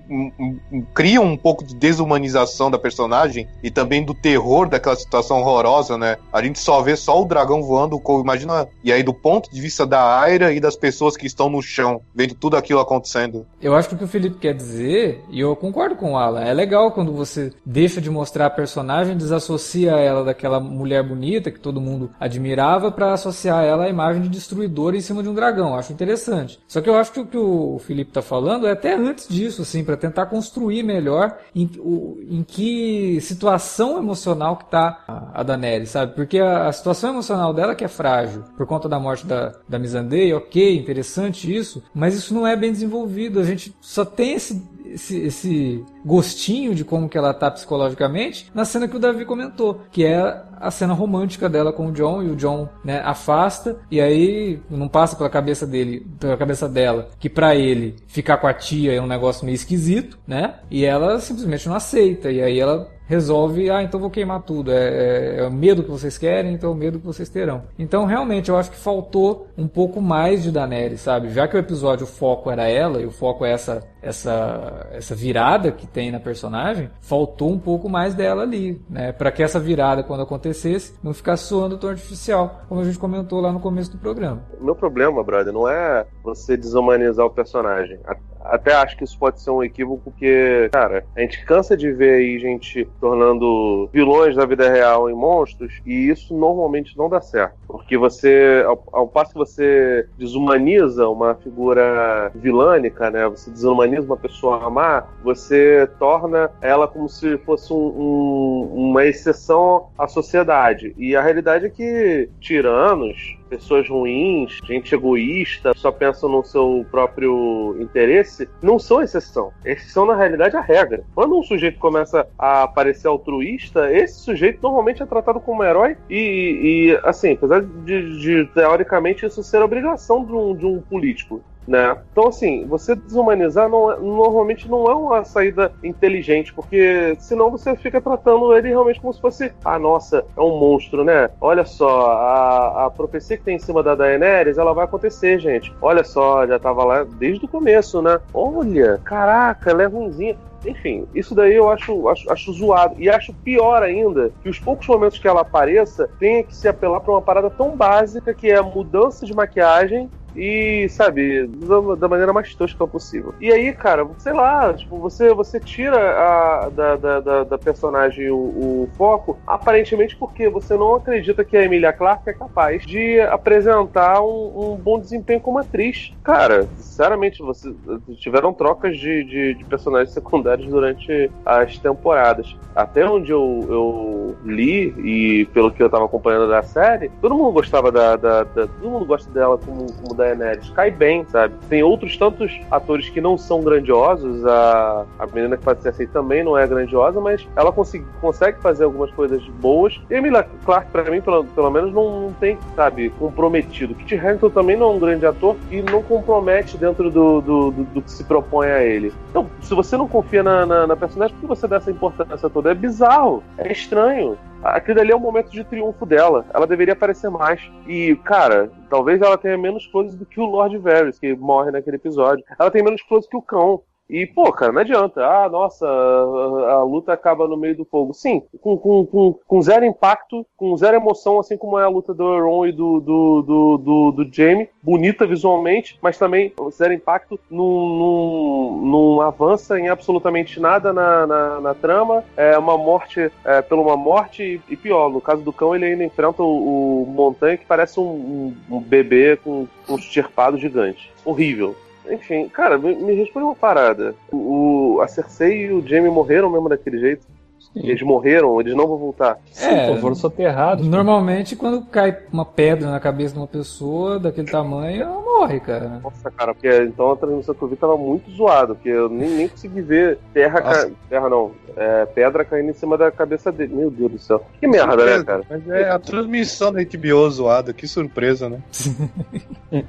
cria um pouco de desumanização da personagem e também do terror daquela situação horrorosa, né? A gente só vê só o dragão voando, co- imagina. E aí, do ponto de vista da Aira e das pessoas que estão no chão, vendo tudo aquilo acontecendo. Eu acho que o que o Felipe quer dizer, e eu concordo com o Alan, é legal quando você deixa de mostrar a personagem, desassocia ela daquela mulher bonita que todo mundo admirava pra associar ela à imagem de destruidora em cima de um dragão. Acho interessante. Só que eu acho que o que o Felipe tá falando é até antes disso, assim, pra tentar construir melhor em, o- em que situação emocional que tá a, a sabe? Porque a, a situação emocional dela que é frágil por conta da morte da, da Missandei, ok, interessante isso, mas isso não é bem desenvolvido. A gente só tem esse, esse, esse gostinho de como que ela tá psicologicamente na cena que o Davi comentou, que é a cena romântica dela com o John e o John né, afasta e aí não passa pela cabeça dele, pela cabeça dela, que pra ele ficar com a tia é um negócio meio esquisito, né? E ela simplesmente não aceita e aí ela resolve, ah, então vou queimar tudo. É, é, é o medo que vocês querem, então é o medo que vocês terão. Então, realmente, eu acho que faltou um pouco mais de Daenerys, sabe? Já que o episódio, o foco era ela, e o foco é essa, essa, essa virada que tem na personagem, faltou um pouco mais dela ali, né? Pra que essa virada, quando acontecesse, não ficasse soando tão artificial, como a gente comentou lá no começo do programa. Meu problema, brother, não é você desumanizar o personagem. Até acho que isso pode ser um equívoco, porque, cara, a gente cansa de ver aí gente tornando vilões da vida real em monstros, e isso normalmente não dá certo. Porque você, ao, ao passo que você desumaniza uma figura vilânica, né? Você desumaniza uma pessoa má, você torna ela como se fosse um- um- uma exceção à sociedade. E a realidade é que tiranos, pessoas ruins, gente egoísta, só pensa no seu próprio interesse, não são exceção. Esses são, na realidade, a regra. Quando um sujeito começa a parecer altruísta, esse sujeito normalmente é tratado como um herói e, e, assim, apesar de, de, teoricamente isso ser obrigação de um, de um político. Né? Então, assim, você desumanizar não é- normalmente não é uma saída inteligente, porque senão você fica tratando ele realmente como se fosse, ah, nossa, é um monstro, né? Olha só, a, a profecia que tem em cima da Daenerys, ela vai acontecer, gente. Olha só, já tava lá desde o começo, né? Olha, caraca, ela é ruimzinha. Enfim, isso daí eu acho, acho, acho zoado. E acho pior ainda que os poucos momentos que ela apareça tenha que se apelar para uma parada tão básica que é a mudança de maquiagem e, sabe, da, da, maneira mais tosca possível. E aí, cara, sei lá, tipo, você, você tira a, da, da, da, personagem o, o, foco, aparentemente porque você não acredita que a Emilia Clarke é capaz de apresentar um, um bom desempenho como atriz. Cara, sinceramente, você, tiveram trocas de, de, de, personagens [laughs] secundários durante as temporadas. Até onde eu, eu li e pelo que eu tava acompanhando da série, todo mundo gostava da, da todo mundo gosta dela como, como Daenerys cai bem, sabe? Tem outros tantos atores que não são grandiosos, a, a menina que faz ser também não é grandiosa, mas ela consegue, consegue fazer algumas coisas boas. E Emilia Clarke, pra mim, pelo, pelo menos, não, não tem, sabe, comprometido. Kit Harington também não é um grande ator e não compromete dentro do, do, do, do que se propõe a ele. Então, se você não confia na, na, na personagem, por que você dá essa importância toda? É bizarro, é estranho aquilo ali é o momento de triunfo dela. Ela deveria aparecer mais. E, cara, talvez ela tenha menos coisas do que o Lord Varys, que morre naquele episódio. Ela tem menos coisas que o cão. E, pô, cara, não adianta. Ah, nossa, a, a luta acaba no meio do fogo. Sim, com, com, com, com, zero impacto, com zero emoção, assim como é a luta do Aaron e do, do, do, do, do Jamie. Bonita visualmente, mas também zero impacto, não, avança em absolutamente nada na, na, na, trama. É uma morte é, pela uma morte, e, e, pior, no caso do cão, ele ainda enfrenta o, o Montanha, que parece um, um, um bebê com, com um estirpado gigante. Horrível. Enfim, cara, me, me responde uma parada. O, a Cersei e o Jaime morreram mesmo daquele jeito? Sim. Eles morreram, eles não vão voltar. É, Sim, foram soterrados. Normalmente, quando cai uma pedra na cabeça de uma pessoa daquele tamanho, ela morre, cara. Nossa, cara, porque então a transmissão que eu vi tava muito zoado, porque eu nem, nem consegui ver terra, ca... terra não, é, pedra caindo em cima da cabeça dele. Meu Deus do céu. Que merda, né, surpresa, né, cara? Mas é a transmissão da HBO zoada, que surpresa, né? [laughs]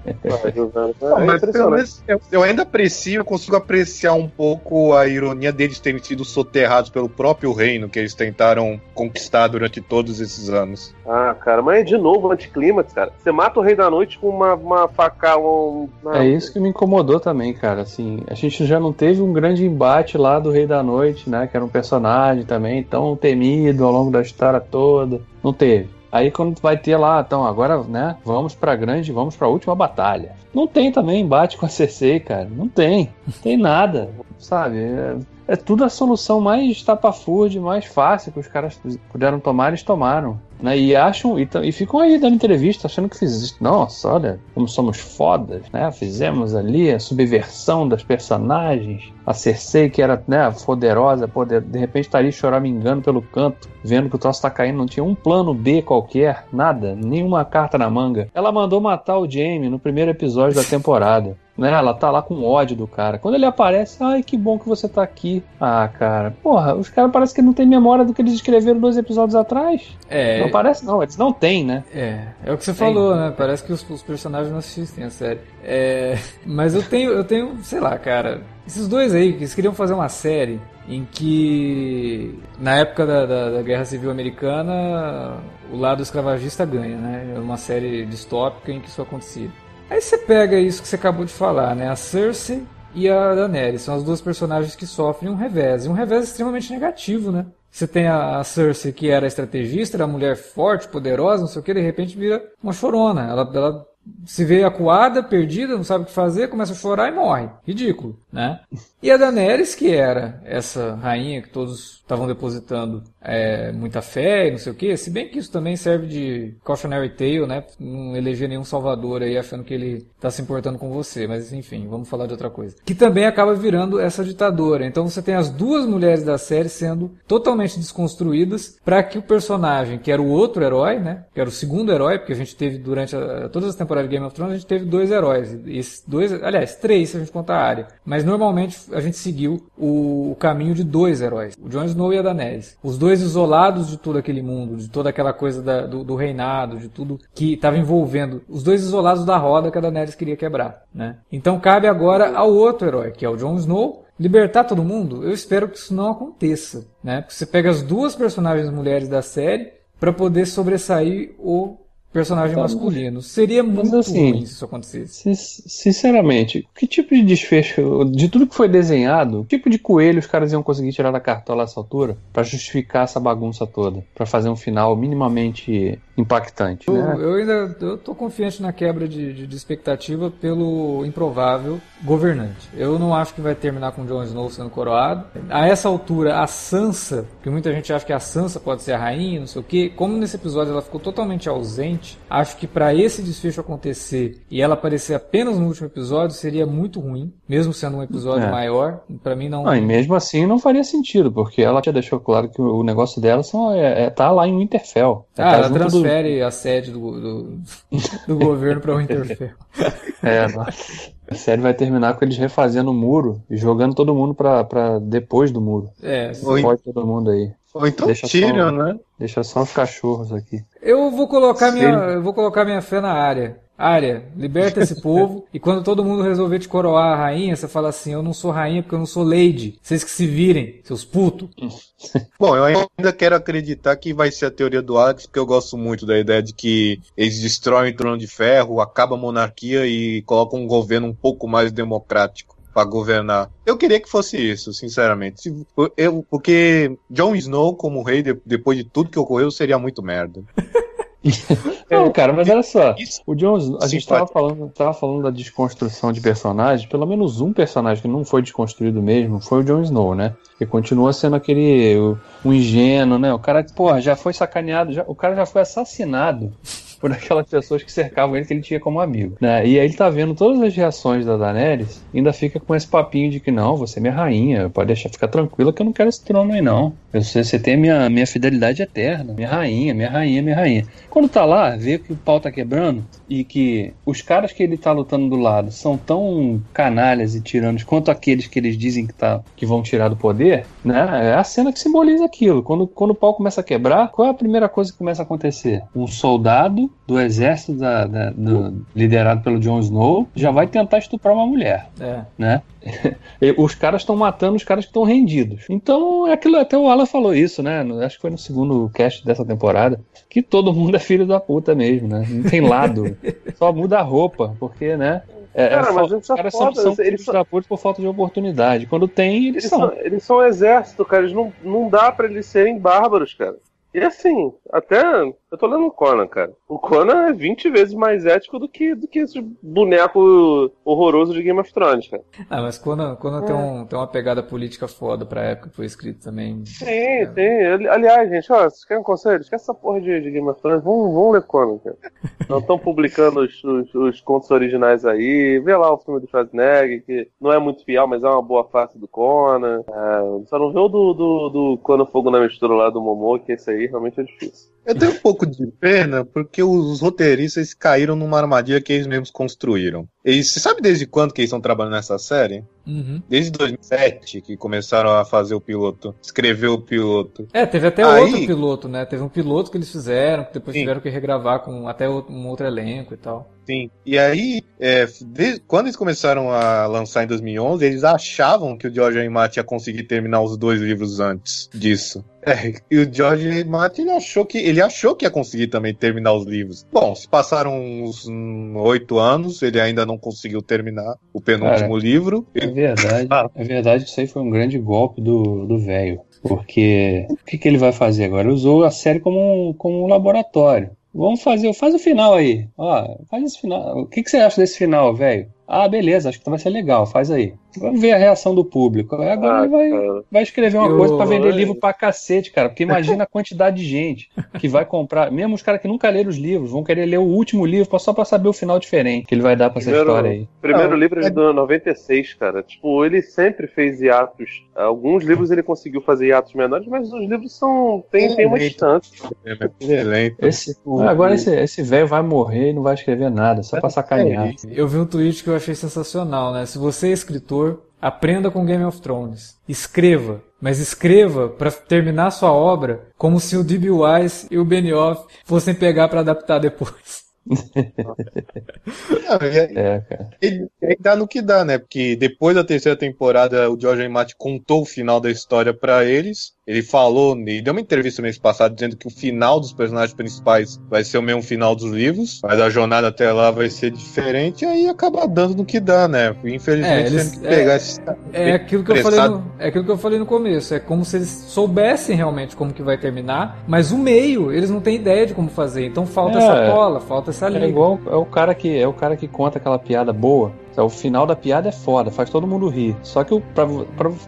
não, mas pelo menos eu, eu ainda aprecio, eu consigo apreciar um pouco a ironia deles terem sido soterrados pelo próprio rei reino que eles tentaram conquistar durante todos esses anos. Ah, cara, mas é de novo anticlímax, cara. Você mata o Rei da Noite com uma, uma faca. Um... É isso que me incomodou também, cara. Assim, a gente já não teve um grande embate lá do Rei da Noite, né? Que era um personagem também tão temido ao longo da história toda. Não teve. Aí quando vai ter lá, então agora, né, vamos pra grande, vamos pra última batalha. Não tem também embate com a CC, cara. Não tem. Não tem nada, sabe? É, é tudo a solução mais estapafúrdia, mais fácil que os caras puderam tomar, eles tomaram. Né? E acham, e, e, ficam aí dando entrevista, achando que fiz Nossa, olha, como somos fodas, né? Fizemos ali a subversão das personagens. A Cersei, que era né, poderosa, poder, de repente estaria choramingando pelo canto, vendo que o troço tá caindo, não tinha um plano B qualquer, nada, nenhuma carta na manga. Ela mandou matar o Jaime no primeiro episódio da temporada. Né? Ela tá lá com ódio do cara. Quando ele aparece, ai que bom que você tá aqui. Ah, cara, porra, os caras parecem que não tem memória do que eles escreveram dois episódios atrás. É. Não parece, não, eles não têm, né? É, é o que você tem. falou, né? Parece que os, os, personagens não assistem a série. É, mas eu tenho, eu tenho, sei lá, cara. Esses dois aí, que eles queriam fazer uma série em que na época da, da, da, Guerra Civil Americana o lado escravagista ganha, né? É uma série distópica em que isso acontecia. Aí você pega isso que você acabou de falar, né? A Cersei e a Daenerys são as duas personagens que sofrem um revés, e um revés extremamente negativo, né? Você tem a Cersei, que era estrategista, era mulher forte, poderosa, não sei o que, de repente vira uma chorona. Ela, ela se vê acuada, perdida, não sabe o que fazer, começa a chorar e morre. Ridículo, né? E a Daenerys, que era essa rainha que todos estavam depositando é, muita fé e não sei o que, se bem que isso também serve de cautionary tale, né? Não eleger nenhum salvador aí achando que ele está se importando com você, mas enfim, vamos falar de outra coisa. Que também acaba virando essa ditadora. Então você tem as duas mulheres da série sendo totalmente desconstruídas para que o personagem, que era o outro herói, né? Que era o segundo herói, porque a gente teve durante a, todas as temporadas de Game of Thrones, a gente teve dois heróis. Esses dois, aliás, três se a gente contar a área. Mas normalmente a gente seguiu o, o caminho de dois heróis. O Jon Snow e a Daenerys. Os dois isolados de todo aquele mundo, de toda aquela coisa da, do, do, reinado, de tudo que estava envolvendo. Os dois isolados da roda que a Daenerys queria quebrar, né? Então cabe agora ao outro herói, que é o Jon Snow, libertar todo mundo. Eu espero que isso não aconteça, né? Porque você pega as duas personagens mulheres da série para poder sobressair o personagem Tá, masculino. Seria muito assim, ruim se isso acontecesse. Sin- Sinceramente, que tipo de desfecho, de tudo que foi desenhado, que tipo de coelho os caras iam conseguir tirar da cartola a essa altura pra justificar essa bagunça toda? Pra fazer um final minimamente impactante, Eu, né? eu ainda eu tô confiante na quebra de, de- de expectativa pelo improvável governante. Eu não acho que vai terminar com Jon Snow sendo coroado. A essa altura, a Sansa, que muita gente acha que a Sansa pode ser a rainha, não sei o que, como nesse episódio ela ficou totalmente ausente, acho que pra esse desfecho acontecer e ela aparecer apenas no último episódio seria muito ruim, mesmo sendo um episódio É. maior. Pra mim não. Não, e mesmo assim não faria sentido, porque ela já deixou claro que o negócio dela são, é, é tá lá em Winterfell. Ah, tá ela do- transfere a sede do, do, do governo pra Winterfell. [laughs] É, nossa. A série vai terminar com eles refazendo o muro e jogando todo mundo pra, pra depois do muro. É, Oi. Pode todo mundo aí. Ou então Deixa só- né? Deixa só os cachorros aqui. Eu vou colocar minha, eu vou colocar minha fé na área. Área, liberta esse [laughs] povo e quando todo mundo resolver te coroar a rainha, você fala assim: "Eu não sou rainha porque eu não sou lady. Vocês que se virem, seus putos". [laughs] Bom, eu ainda quero acreditar que vai ser a teoria do Alex, porque eu gosto muito da ideia de que eles destroem o trono de ferro, acaba a monarquia e colocam um governo um pouco mais democrático para governar. Eu queria que fosse isso, sinceramente. Eu, porque Jon Snow como rei, de- depois de tudo que ocorreu, seria muito merda. [laughs] [laughs] Não, cara, mas olha só. O Jon Snow- a gente tava Simpático. falando, tava falando da desconstrução de personagens. Pelo menos um personagem que não foi desconstruído mesmo foi o Jon Snow, né? Que continua sendo aquele um ingênuo, né? O cara, porra, já foi sacaneado, já- o cara já foi assassinado por aquelas pessoas que cercavam ele que ele tinha como amigo, né? E aí ele tá vendo todas as reações da Daenerys, ainda fica com esse papinho de que não, você é minha rainha, pode deixar ficar tranquila que eu não quero esse trono aí não. Eu sei, você tem a minha, minha fidelidade eterna, minha rainha, minha rainha, minha rainha. Quando tá lá, vê que o pau tá quebrando e que os caras que ele tá lutando do lado são tão canalhas e tiranos quanto aqueles que eles dizem que, tá, que vão tirar do poder, né? É a cena que simboliza aquilo. Quando, quando o pau começa a quebrar, qual é a primeira coisa que começa a acontecer? Um soldado do exército da- da- do- liderado pelo Jon Snow já vai tentar estuprar uma mulher É. né? [laughs] E Os caras estão matando os caras que estão rendidos. Então, é aquilo até o Alan falou isso, né? No- Acho que foi no segundo cast dessa temporada, que todo [laughs] mundo é filho da puta mesmo, né? Não tem lado. [laughs] Só muda a roupa, porque, né? É, Cara, é mas é os caras foda, são, são eles filhos são- da puta por falta de oportunidade. Quando tem, eles, Eles são. são, eles são um exército, cara. Eles não, não dá pra eles serem bárbaros, cara. E assim, até. Eu tô lendo o Conan, cara. O Conan é 20 vezes mais ético do que, do que esse boneco horroroso de Game of Thrones, cara. Ah, mas quando, quando tem, um, tem uma pegada política foda pra época que foi escrito também. Tem, tem. Ali- Aliás, gente, ó, vocês querem um conselho? Esquece essa porra de, de Game of Thrones. Vamos, vamos ler Conan, cara. [laughs] Não estão publicando os, os, os contos originais aí. Vê lá o filme do Schwarzenegger, que não é muito fiel, mas é uma boa face do Conan. É, só não vê o do, do, do Conan Fogo na Mistura lá do Momô, que esse aí realmente é difícil. Eu tenho um pouco de pena porque os roteiristas caíram numa armadilha que eles mesmos construíram. E você sabe desde quando que eles estão trabalhando nessa série? Uhum. Desde 2007 que começaram a fazer o piloto, escrever o piloto. É, teve até Aí- outro piloto, né? Teve um piloto que eles fizeram, que depois Sim. tiveram que regravar com até um outro elenco e tal. Sim. E aí, é, de- quando eles começaram a lançar em 2011, eles achavam que o George R. Martin ia conseguir terminar os dois livros antes disso. É, e o George R. Martin ele achou que ele achou que ia conseguir também terminar os livros. Bom, se passaram uns oito anos, ele ainda não conseguiu terminar o penúltimo livro. É verdade. Ah. É verdade que isso aí foi um grande golpe do do velho. Porque o que, que ele vai fazer agora? Ele usou a série como um, como um laboratório. Vamos fazer, faz o final aí. Ó, faz esse final. O que, que você acha desse final, velho? Ah, beleza, acho que vai ser legal, faz aí. Vamos ver a reação do público. Agora Ah, ele vai, vai escrever uma Eu- coisa pra vender livro pra cacete, cara. Porque imagina a quantidade de gente que vai comprar. Mesmo os caras que nunca leram os livros, vão querer ler o último livro só pra saber o final diferente que ele vai dar pra essa Primeiro- história aí. Primeiro Não, livro é é- de 96, cara. Tipo, ele sempre fez hiatos. Alguns livros ele conseguiu fazer hiatos menores, mas os livros são. tem, tem uma distância. É lento. Esse, agora esse esse velho vai morrer e não vai escrever nada, só pra sacanear. Eu vi um tweet que eu achei sensacional, né? Se você é escritor, aprenda com Game of Thrones. Escreva, mas escreva pra terminar sua obra como se o D.B. Wise e o Benioff fossem pegar pra adaptar depois. Não, e aí- É, cara. E aí dá no que dá, né? Porque depois da terceira temporada, o George. Martin contou o final da história pra eles. ele falou, ele deu uma entrevista no mês passado dizendo que o final dos personagens principais vai ser o mesmo final dos livros, mas a jornada até lá vai ser diferente, e aí acaba dando no que dá, né? Infelizmente, É, eles- que pegar esse. É aquilo que eu falei no, é aquilo que eu falei no começo. É como se eles soubessem realmente como que vai terminar, mas o meio eles não têm ideia de como fazer. Então falta É. essa cola, falta essa É liga. igual é o cara que é o cara que conta aquela piada boa. O final da piada é foda, faz todo mundo rir. Só que o-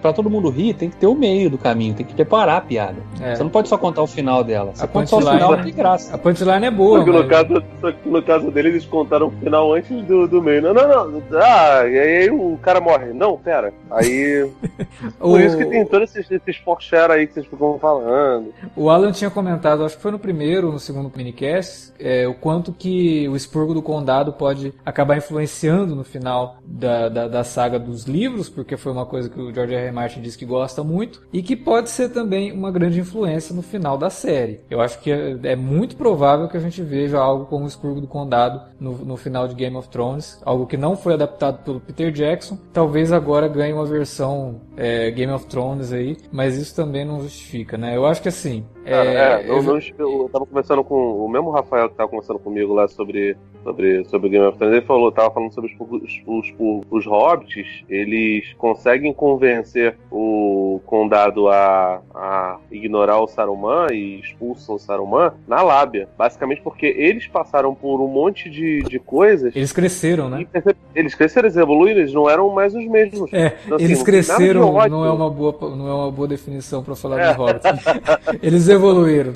pra todo mundo rir, tem que ter o meio do caminho, tem que preparar a piada. É. Você não pode só contar o final dela. Você A conta só o final, não tem graça. A punchline é boa, Só que, no mas- caso, só que no caso dele, eles contaram o final antes do, do meio. Não, não, não. Ah, e aí o cara morre. Não, pera. Aí. [laughs] Por isso que tem todos esses, esses foreshare aí que vocês ficam falando. O Alan tinha comentado, acho que foi no primeiro ou no segundo minicast, é, o quanto que o expurgo do condado pode acabar influenciando no final da, da, da saga dos livros, porque foi uma coisa que o George R. R. Martin disse que gosta muito, e que pode ser também uma grande influência no final da série. Eu acho que é, é muito provável que a gente veja algo como o expurgo do condado no, no final de Game of Thrones, algo que não foi adaptado pelo Peter Jackson, talvez agora ganhe uma versão é, Game of Thrones aí, mas isso também não justifica, né? Eu acho que assim. Cara, é, não, eu- não, eu tava conversando com o mesmo Rafael que tava conversando comigo lá sobre, sobre, sobre Game of Thrones. Ele falou, tava falando sobre os, os, os, os hobbits, eles conseguem convencer o condado a, a ignorar o Saruman e expulsam o Saruman na lábia. Basicamente porque eles passaram por um monte de, de coisas. Eles cresceram, né? Eles cresceram, eles evoluíram, eles não eram mais os mesmos. É, Então, assim, eles cresceram não é uma boa não é uma boa definição pra falar É. dos hobbits. [laughs] eles evoluíram.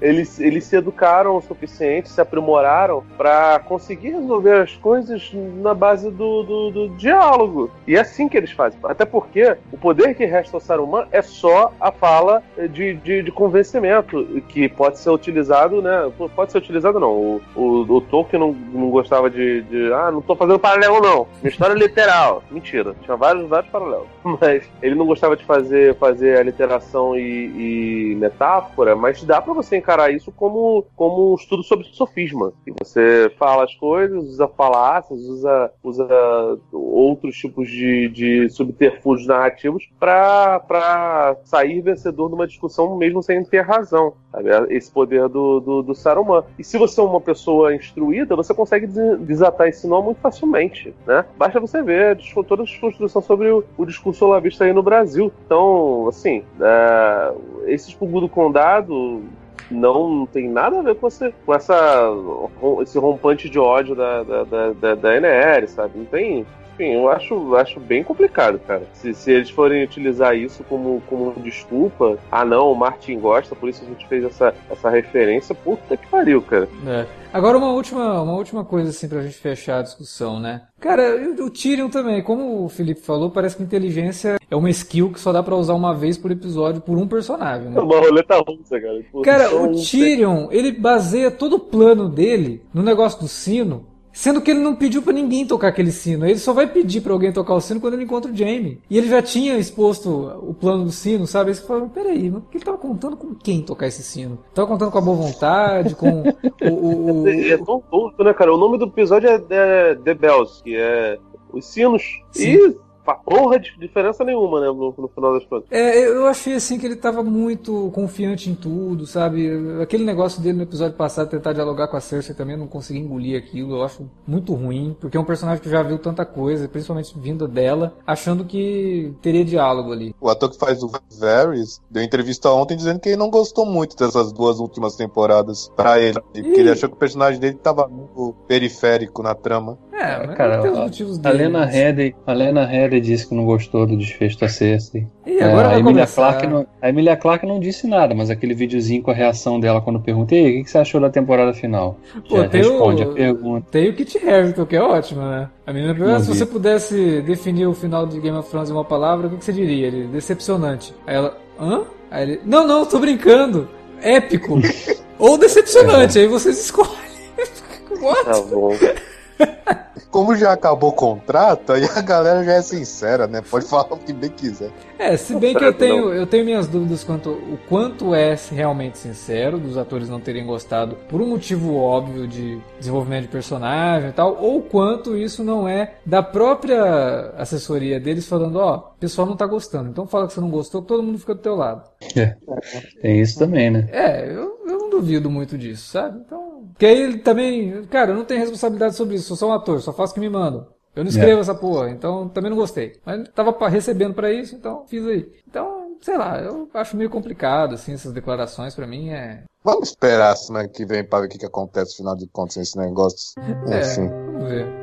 Eles, eles se educaram o suficiente, se aprimoraram pra conseguir resolver as coisas na base do, do, do diálogo. E é assim que eles fazem. Até porque o poder que resta ao Saruman é só a fala de, de, de convencimento, que pode ser utilizado, né? Pode ser utilizado, não. O, o, o Tolkien não, não gostava de, de. Ah, não tô fazendo paralelo, não. Minha história é literal. Mentira. Tinha vários, vários paralelos. [laughs] Mas ele não gostava de fazer, fazer a literação e, e metáfora, mas dá pra você encarar isso como, como um estudo sobre sofisma. E você fala as coisas, usa falácias, usa, usa outros tipos de, de subterfúgios narrativos pra sair vencedor de uma discussão mesmo sem ter razão. Sabe? Esse poder do, do, do Saruman. E se você é uma pessoa instruída, você consegue des- desatar esse nó muito facilmente. Né? Basta você ver toda a desconstrução sobre o, o discurso olavista aí no Brasil. Então, assim, é, esse expurgo do condado não tem nada a ver com, esse, com essa, esse rompante de ódio da, da, da, da NR, sabe? Não tem. Enfim, eu acho, acho bem complicado, cara. Se, se eles forem utilizar isso como, como desculpa, ah não, o Martin gosta, por isso a gente fez essa, essa referência, puta que pariu, cara. É. Agora uma última, uma última coisa assim pra gente fechar a discussão, né? Cara, o o Tyrion também, como o Felipe falou, parece que inteligência é uma skill que só dá pra usar uma vez por episódio por um personagem, É né? uma roleta russa, cara. Cara, o Tyrion, ele baseia todo o plano dele no negócio do sino, sendo que ele não pediu pra ninguém tocar aquele sino. Ele só vai pedir pra alguém tocar o sino quando ele encontra o Jaime. E ele já tinha exposto o plano do sino, sabe? Aí você fala, peraí, mas ele tava contando com quem tocar esse sino? Tava contando com a boa vontade, com o... o- o- [laughs] É tão tosco, né, cara? O nome do episódio é, é The Bells, que é os sinos. Sim. E fa- porra de diferença nenhuma, né? No, no final das contas. É, eu achei assim que ele tava muito confiante em tudo, sabe? Aquele negócio dele no episódio passado, tentar dialogar com a Cersei também, não consegui engolir aquilo, eu acho muito ruim, porque é um personagem que já viu tanta coisa, principalmente vinda dela, achando que teria diálogo ali. O ator que faz o Varys deu entrevista ontem dizendo que ele não gostou muito dessas duas últimas temporadas pra ele. Porque Ih. ele achou que o personagem dele tava muito periférico na trama. É, mas Cara, tem os a- motivos A dele. Lena mas- Headey, a Lena Headey disse que não gostou do desfecho da Cersei. Ih, agora É, vai a, Emilia. Clarke não, a Emilia Clarke não disse nada, mas aquele videozinho com a reação dela quando perguntei, o que, que você achou da temporada final? Pô, Já tem responde o- a pergunta. Tem o Kit Harington, que é ótimo, né? A menina perguntou, Não se você pudesse definir o final de Game of Thrones em uma palavra, o que você diria? Ele, decepcionante. Aí ela, hã? Aí ele, não, não, tô brincando. Épico. [laughs] Ou decepcionante, aí vocês escolhem. [laughs] What? Tá bom. [laughs] Como já acabou o contrato, aí a galera já é sincera, né? Pode falar o que bem quiser. É, se bem que eu tenho, eu tenho minhas dúvidas quanto o quanto é realmente sincero dos atores não terem gostado por um motivo óbvio de desenvolvimento de personagem e tal, ou quanto isso não é da própria assessoria deles falando, ó, oh, o pessoal não tá gostando, então fala que você não gostou, que todo mundo fica do teu lado. É, tem isso também, né? É, eu, eu não duvido muito disso, sabe? Então, que aí ele também, cara, eu não tenho responsabilidade sobre isso, sou só um ator, só faço o que me mandam. Eu não escrevo é. essa porra, então também não gostei. Mas tava recebendo para isso, então fiz aí. Então, sei lá, eu acho meio complicado, assim, essas declarações para mim é. Vamos esperar semana que vem para ver o que, que acontece no final de contas nesse negócio. É, Enfim. Vamos ver.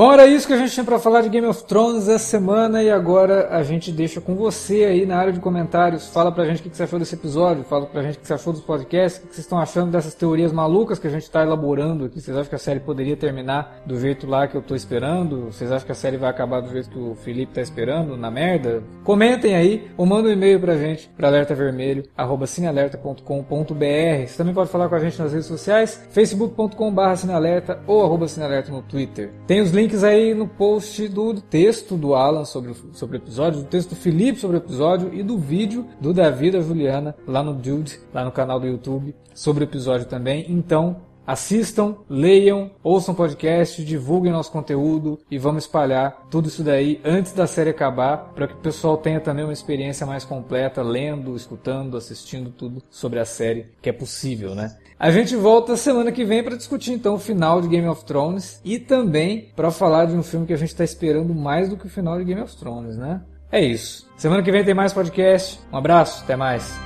Bom, era isso que a gente tinha para falar de Game of Thrones essa semana e agora a gente deixa com você aí na área de comentários. Fala pra gente o que você achou desse episódio, fala pra gente o que você achou dos podcasts, o que vocês estão achando dessas teorias malucas que a gente está elaborando aqui. Vocês acham que a série poderia terminar do jeito lá que eu tô esperando? Vocês acham que a série vai acabar do jeito que o Felipe tá esperando, na merda? Comentem aí ou mandem um e-mail pra gente, pra alertavermelho.cinealerta.com.br. Você também pode falar com a gente nas redes sociais, facebook.com.br cinealerta ou arroba cinealerta no Twitter. Tem os links links aí no post do texto do Alan sobre, sobre o episódio, do texto do Felipe sobre o episódio e do vídeo do Davi da Juliana lá no Dude, lá no canal do YouTube, sobre o episódio também. Então, assistam, leiam, ouçam podcast, divulguem nosso conteúdo e vamos espalhar tudo isso daí antes da série acabar, para que o pessoal tenha também uma experiência mais completa, lendo, escutando, assistindo tudo sobre a série, que é possível, né? A gente volta semana que vem para discutir então o final de Game of Thrones e também para falar de um filme que a gente está esperando mais do que o final de Game of Thrones, né? É isso. Semana que vem tem mais podcast. Um abraço, até mais.